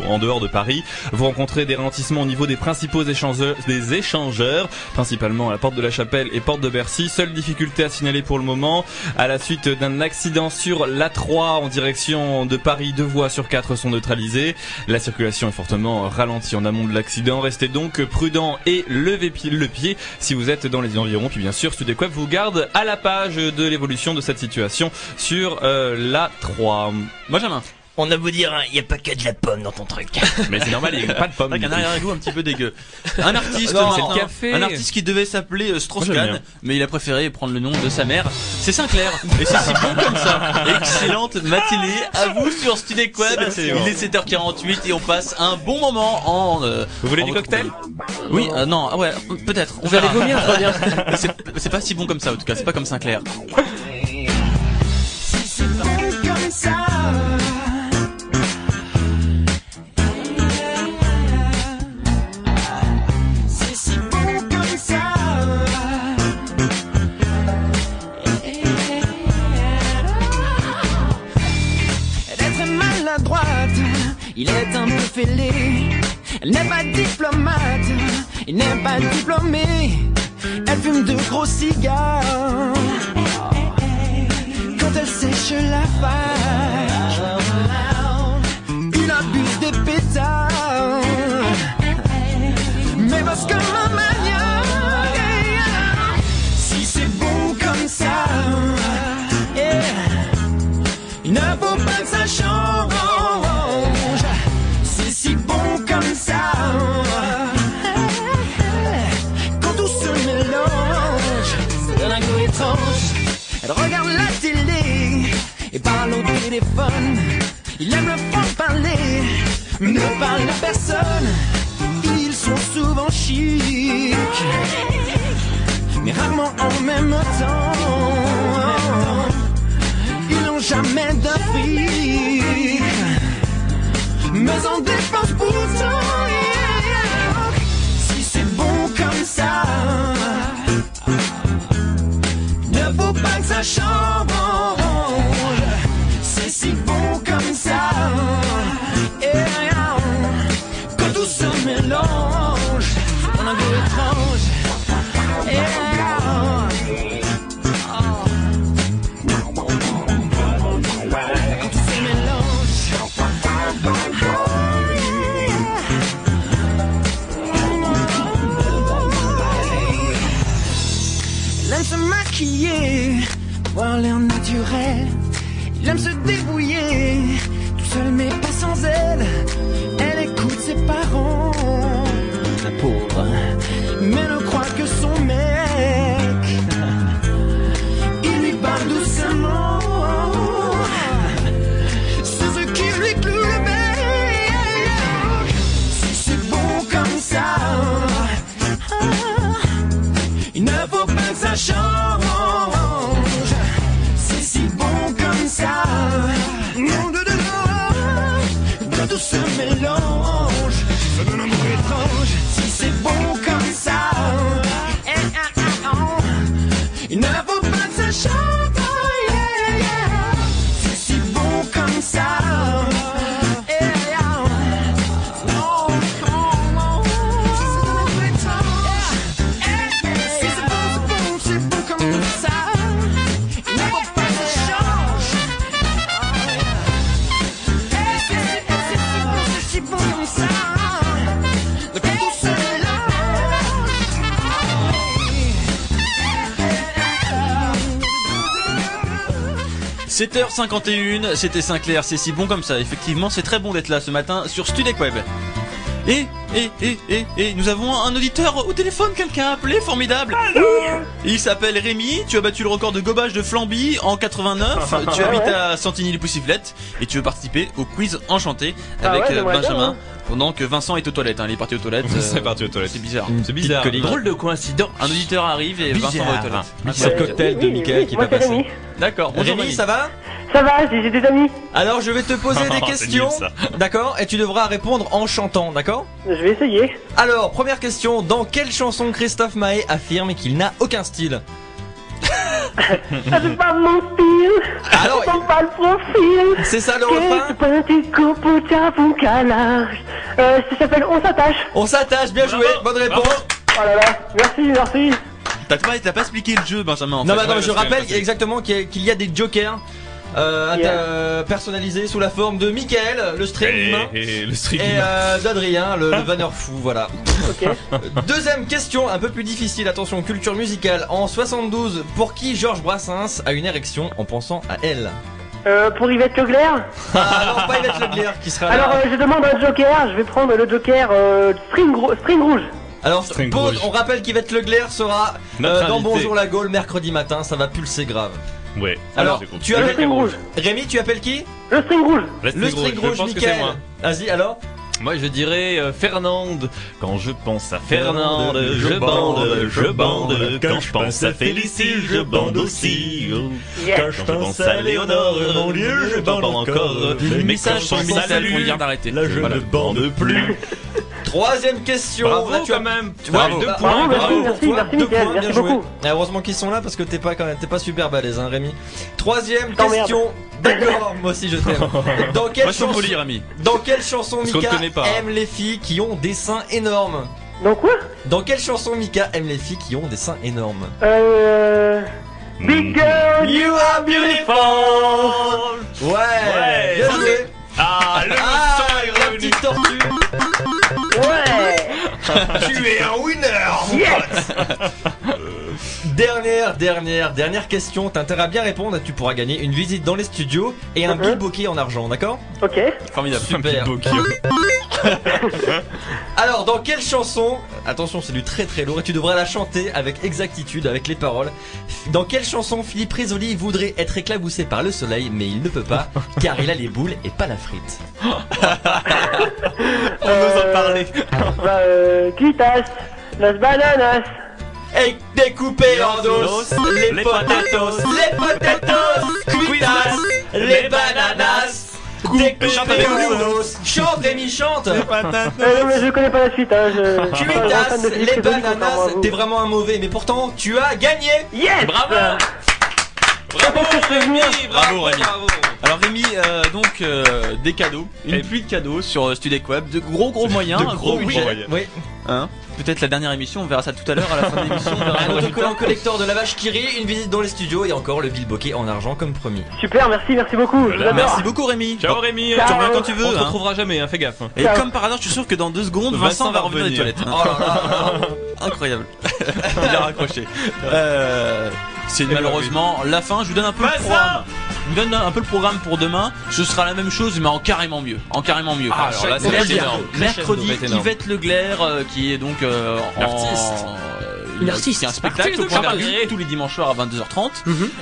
en dehors de Paris. Vous rencontrez des ralentissements niveau des principaux échangeurs, principalement à la porte de la Chapelle et porte de Bercy. Seule difficulté à signaler pour le moment, à la suite d'un accident sur l'A3 en direction de Paris, deux voies sur quatre sont neutralisées. La circulation est fortement ralentie en amont de l'accident. Restez donc prudent et levez le pied si vous êtes dans les environs. Puis bien sûr, Studec Web vous garde à la page de l'évolution de cette situation sur euh, l'A3. Benjamin. On a beau dire, il n'y a pas que de la pomme dans ton truc. Mais c'est normal, il n'y a pas de pommes. Avec un arrière-goût un petit peu dégueu. Un artiste, Non, maintenant, c'est le café. un artiste qui devait s'appeler euh, Strauss-Kahn, mais il a préféré prendre le nom de sa mère. C'est Sinclair. Et c'est si bon comme ça. Excellente matinée à vous sur Web. C'est Il est 7h48 et on passe un bon moment en. euh, Vous voulez en du cocktail. Oui, euh, non, ah ouais, peut-être. On verra. C'est pas si bon comme ça en tout cas. C'est pas comme Sinclair. Il est un peu fêlé. Elle n'est pas diplomate, il n'est pas diplômé. Elle fume de gros cigares quand elle sèche la vache. Il abuse des pétards, mais parce que ma manière, si c'est bon comme ça, il ne faut pas que ça change. Mais ne parle à personne. Ils sont souvent chics, mais rarement en même temps. Ils n'ont jamais de mais on dépense pourtant. Si c'est bon comme ça. Ne faut pas que ça change. 7h51, c'était Sinclair, c'est si bon comme ça. Effectivement, c'est très bon d'être là ce matin sur Studek Web. Et, et, et, et, et, nous avons un auditeur au téléphone, quelqu'un a appelé, formidable. Il s'appelle Rémi, tu as battu le record de gobage de Flamby en 89, tu habites à Santigny-les-Poussiflettes et tu veux participer au quiz enchanté Ah avec ouais, euh, Benjamin. hein. Pendant que Vincent est aux toilettes, hein, il est parti aux toilettes. C'est parti aux toilettes. C'est bizarre. C'est bizarre. Drôle de coïncidence. Un auditeur arrive et Vincent va aux toilettes. C'est le cocktail de Michael qui va passer. D'accord, bonjour Rémi, Rémi. ça va? Ça va, j'ai des amis. Alors je vais te poser des questions, d'accord Et tu devras répondre en chantant, d'accord Je vais essayer. Alors, première question, dans quelle chanson Christophe Maé affirme qu'il n'a aucun style Ah, c'est pas mon style. Alors, c'est pas le profil. C'est ça le refrain petit l'âge. Euh, ça s'appelle On s'attache. On s'attache, bien joué, bonne réponse. Oh là là, merci, merci. T'as pas, t'as pas expliqué le jeu, Benjamin. En Non, fait. mais attends, Ouais, je rappelle exactement qu'il y, a- qu'il y a des jokers. Euh, Yeah. euh, personnalisés sous la forme de Michael, le string Et- humain, et le euh, d'Adrien, le, le vanneur fou, voilà. Deuxième question, un peu plus difficile, attention, culture musicale. En 72, pour qui Georges Brassens a une érection en pensant à elle Euh, pour Yvette Leclerc Ah non, pas Yvette Leclerc qui sera là. Alors, euh, je demande un joker. Je vais prendre le joker euh, string, rouge. Alors, String pause, rouge. on rappelle qu'Yvette Leclerc sera euh, dans. Bonjour la Gaule mercredi matin, ça va pulser grave. Ouais. Alors, cool. tu Le appelles string rouge. Rémi, tu appelles qui Le string rouge. Le string rouge, je pense que Mickaël. c'est moi. Vas-y, alors Moi je dirais euh, Fernande. Quand je pense à Fernande, Fernande, je bande, je bande. Quand je pense à Félicie, je bande aussi. Yes. Quand je pense à Léonore, mon Dieu, je bande encore. Je sur le pense à message, vient d'arrêter. Là je Voilà. ne bande plus. Troisième question. Bravo, Là, tu as quand même. Tu vois, Bravo. deux Bravo, points. bravo merci, pour toi. merci, Deux points, merci bien joué. Ah, heureusement qu'ils sont là parce que t'es pas quand même, t'es pas super balèze, hein, Rémi. Troisième question. D'accord, moi aussi je t'aime. Dans quelle Moi, chanson, poli, Rémi. dans quelle chanson Mika hein. aime les filles qui ont des seins énormes Donc quoi? Dans quelle chanson Mika aime les filles qui ont des seins énormes? Euh... Big girl, You are beautiful. Ouais. Ouais. Bien joué. Ah, le Ah, est la revenu. petite tortue. Ouais. tu es un winner, mon pote. Dernière, dernière, dernière question. T'as intérêt à bien répondre. Tu pourras gagner une visite dans les studios et un bill bokeh en argent, d'accord? Ok. Formidable. Super. Alors, dans quelle chanson Attention, c'est du très très lourd et tu devrais la chanter avec exactitude, avec les paroles. Dans quelle chanson Philippe Risoli voudrait être éclaboussé par le soleil, mais il ne peut pas, car il a les boules et pas la frite On nous en parler. Bah, euh, quitas, las bananas. Et découpé en dos, les, les potatoes, les potatoes, cuitas, les bananas, découpé chante en avec nous. dos. Chante, Rémi, chante non, mais je connais pas la suite, hein. Je... Cuitas, les bananas, t'es vraiment un mauvais, mais pourtant tu as gagné Yes Bravo. Bravo, Rémi, Bravo Rémi. Alors Rémi, euh, donc euh, des cadeaux, une pluie de cadeaux sur euh, Studek Web, de gros gros moyens, De un gros budget. moyens. Oui. Hein Peut-être la dernière émission, on verra ça tout à l'heure à la fin de l'émission. Un autocollant collector de la vache qui rit, une visite dans les studios et encore le bill bokeh en argent comme promis. Super, merci, merci beaucoup. Je vous adore. Merci beaucoup Rémi. Ciao Rémi. Ciao. Tu reviens quand tu veux. On te hein. retrouvera jamais, hein, fais gaffe. Et Ciao. comme par hasard, je suis sûr que dans deux secondes, Vincent, Vincent va va revenir des toilettes. hein. Oh là là Incroyable. Bien raccroché. Euh, c'est malheureusement la fin. Je vous donne un peu le Vincent programme. On donne un peu le programme pour demain. Ce sera la même chose, mais en carrément mieux. En carrément mieux. Ah, alors là, énorme. Mercredi. Yvette Leglaire, euh, qui est donc euh, en. Artiste. Euh, Une il- artiste. C'est un spectacle au point d'arrivée tous les dimanches soirs à 22h30.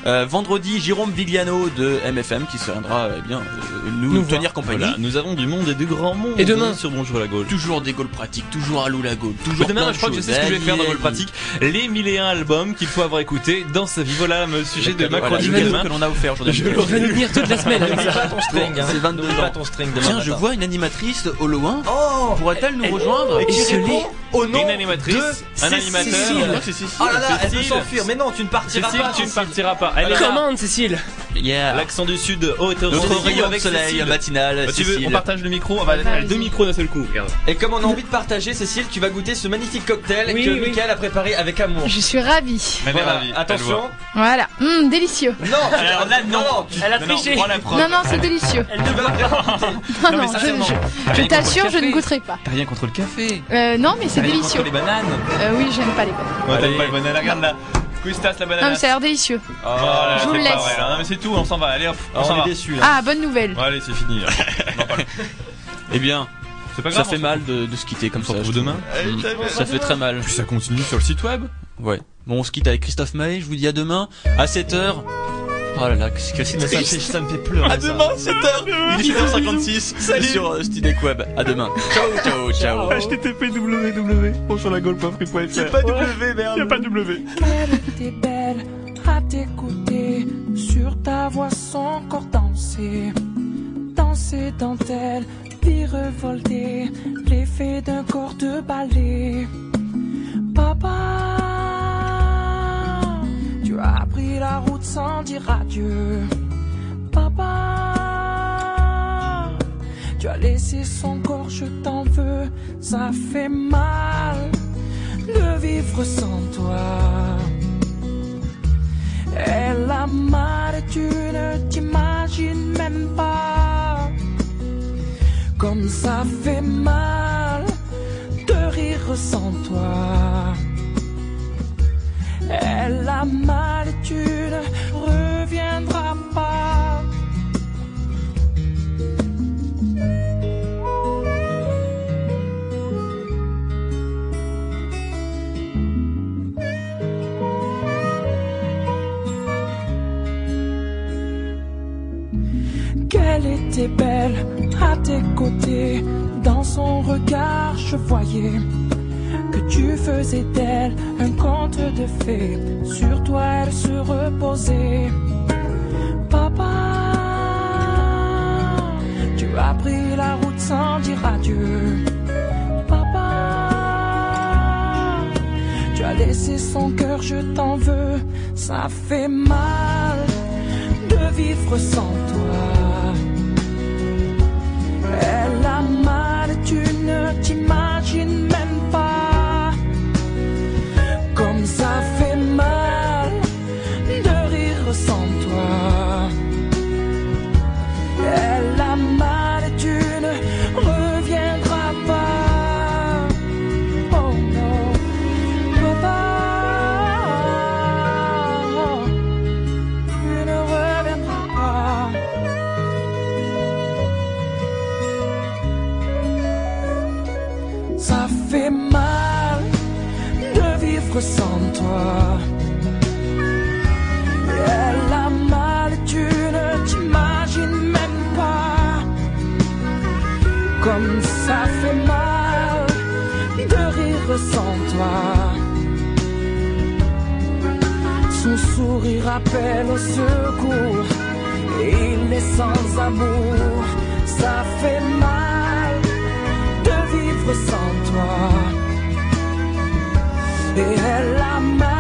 Euh, vendredi, Jérôme Vigliano de MFM qui se viendra eh bien, euh, nous, Nous tenir voir. compagnie. Voilà, nous avons du monde et du grand monde. Et demain sur Bonjour la Gaule. Toujours des goals pratiques, toujours à l'eau la gaule, toujours Demain, je crois que je sais ce que je vais faire dans Gaule Pratique. Les 1001 albums qu'il faut avoir écouté dans sa vie. Voilà le sujet de ma chronique que l'on a offert aujourd'hui. Je Il va nous tenir toute la semaine hein. C'est 22 N'oublie pas ans. ton string demain Tiens, je vois une animatrice au loin. Oh Pourrait-elle nous rejoindre Et qui Esselée répond au nom Une animatrice, un animateur. Cécile. Je crois que c'est Cécile. Oh là là, elle peut Cécile. s'enfuir. Mais non, tu ne partiras Cécile, pas. tu ne partiras pas. Elle est là. Commande, Cécile. Yeah. L'accent du sud, haut et Notre rayon de avec soleil Cécile. matinal. Bah, tu veux, Cécile. on partage le micro, on va faire deux micros d'un seul coup. Regarde. Et comme on a envie de partager, Cécile, tu vas goûter ce magnifique cocktail Oui, que oui. Michael a préparé avec amour. Je suis ravie. Elle est Voilà, ravie. Attention. Voilà. Hum, délicieux. Non, Alors là, non. tu- Elle a triché. prends la preuve. Non, non, c'est délicieux. Elle ne va pas. Non, non, je, t'assure, je ne goûterai pas. T'as rien contre le café. Euh, non, mais c'est T'as rien délicieux. contre les bananes. Euh, oui, j'aime pas les bananes. Allez. t'aimes pas les bananes, regarde là. Quistas la banane. Non, mais ça a l'air délicieux. Oh là Je vous le laisse. vrai, là. Non, mais c'est tout, on s'en va. Allez hop, on Ah, s'en va. est déçus là. Ah, bonne nouvelle. Bon, allez, c'est fini. là. On en parle. Eh bien, C'est pas ça fait mal de, de se quitter comme ça. je demain. Mm. Ça fait très mal. Puis ça continue sur le site web. Ouais. Bon, on se quitte avec Christophe Maé. Je vous dis à demain à 7h. Oh là là, qu'est-ce que c'est Mais ça me fait, ça me fait pleurer. À ça. demain, 7h. Il est 7h56 Salut. sur euh, Studek Web. À demain. Ciao, ciao, ciao. HTTP www. Bonjour la C'est pas W, merde. Y a pas W. Elle était belle à t'écouter, sur ta voix son corps danser, danser dentelle, vie revoltée, l'effet d'un corps de ballet. Papa, as pris la route sans dire adieu. Papa, tu as laissé son corps, je t'en veux, ça fait mal de vivre sans toi. Elle a mal tu ne t'imagines même pas comme ça fait mal de rire sans toi. Elle a mal et tu ne reviendras pas. Qu'elle était belle à tes côtés, dans son regard je voyais que tu faisais d'elle un conte de fées, sur toi elle se reposait. Papa, tu as pris la route sans dire adieu. Papa, tu as laissé son cœur, je t'en veux, ça fait mal de vivre sans toi. rappelle au secours. Et il est sans amour, ça fait mal de vivre sans toi. Et elle a mal.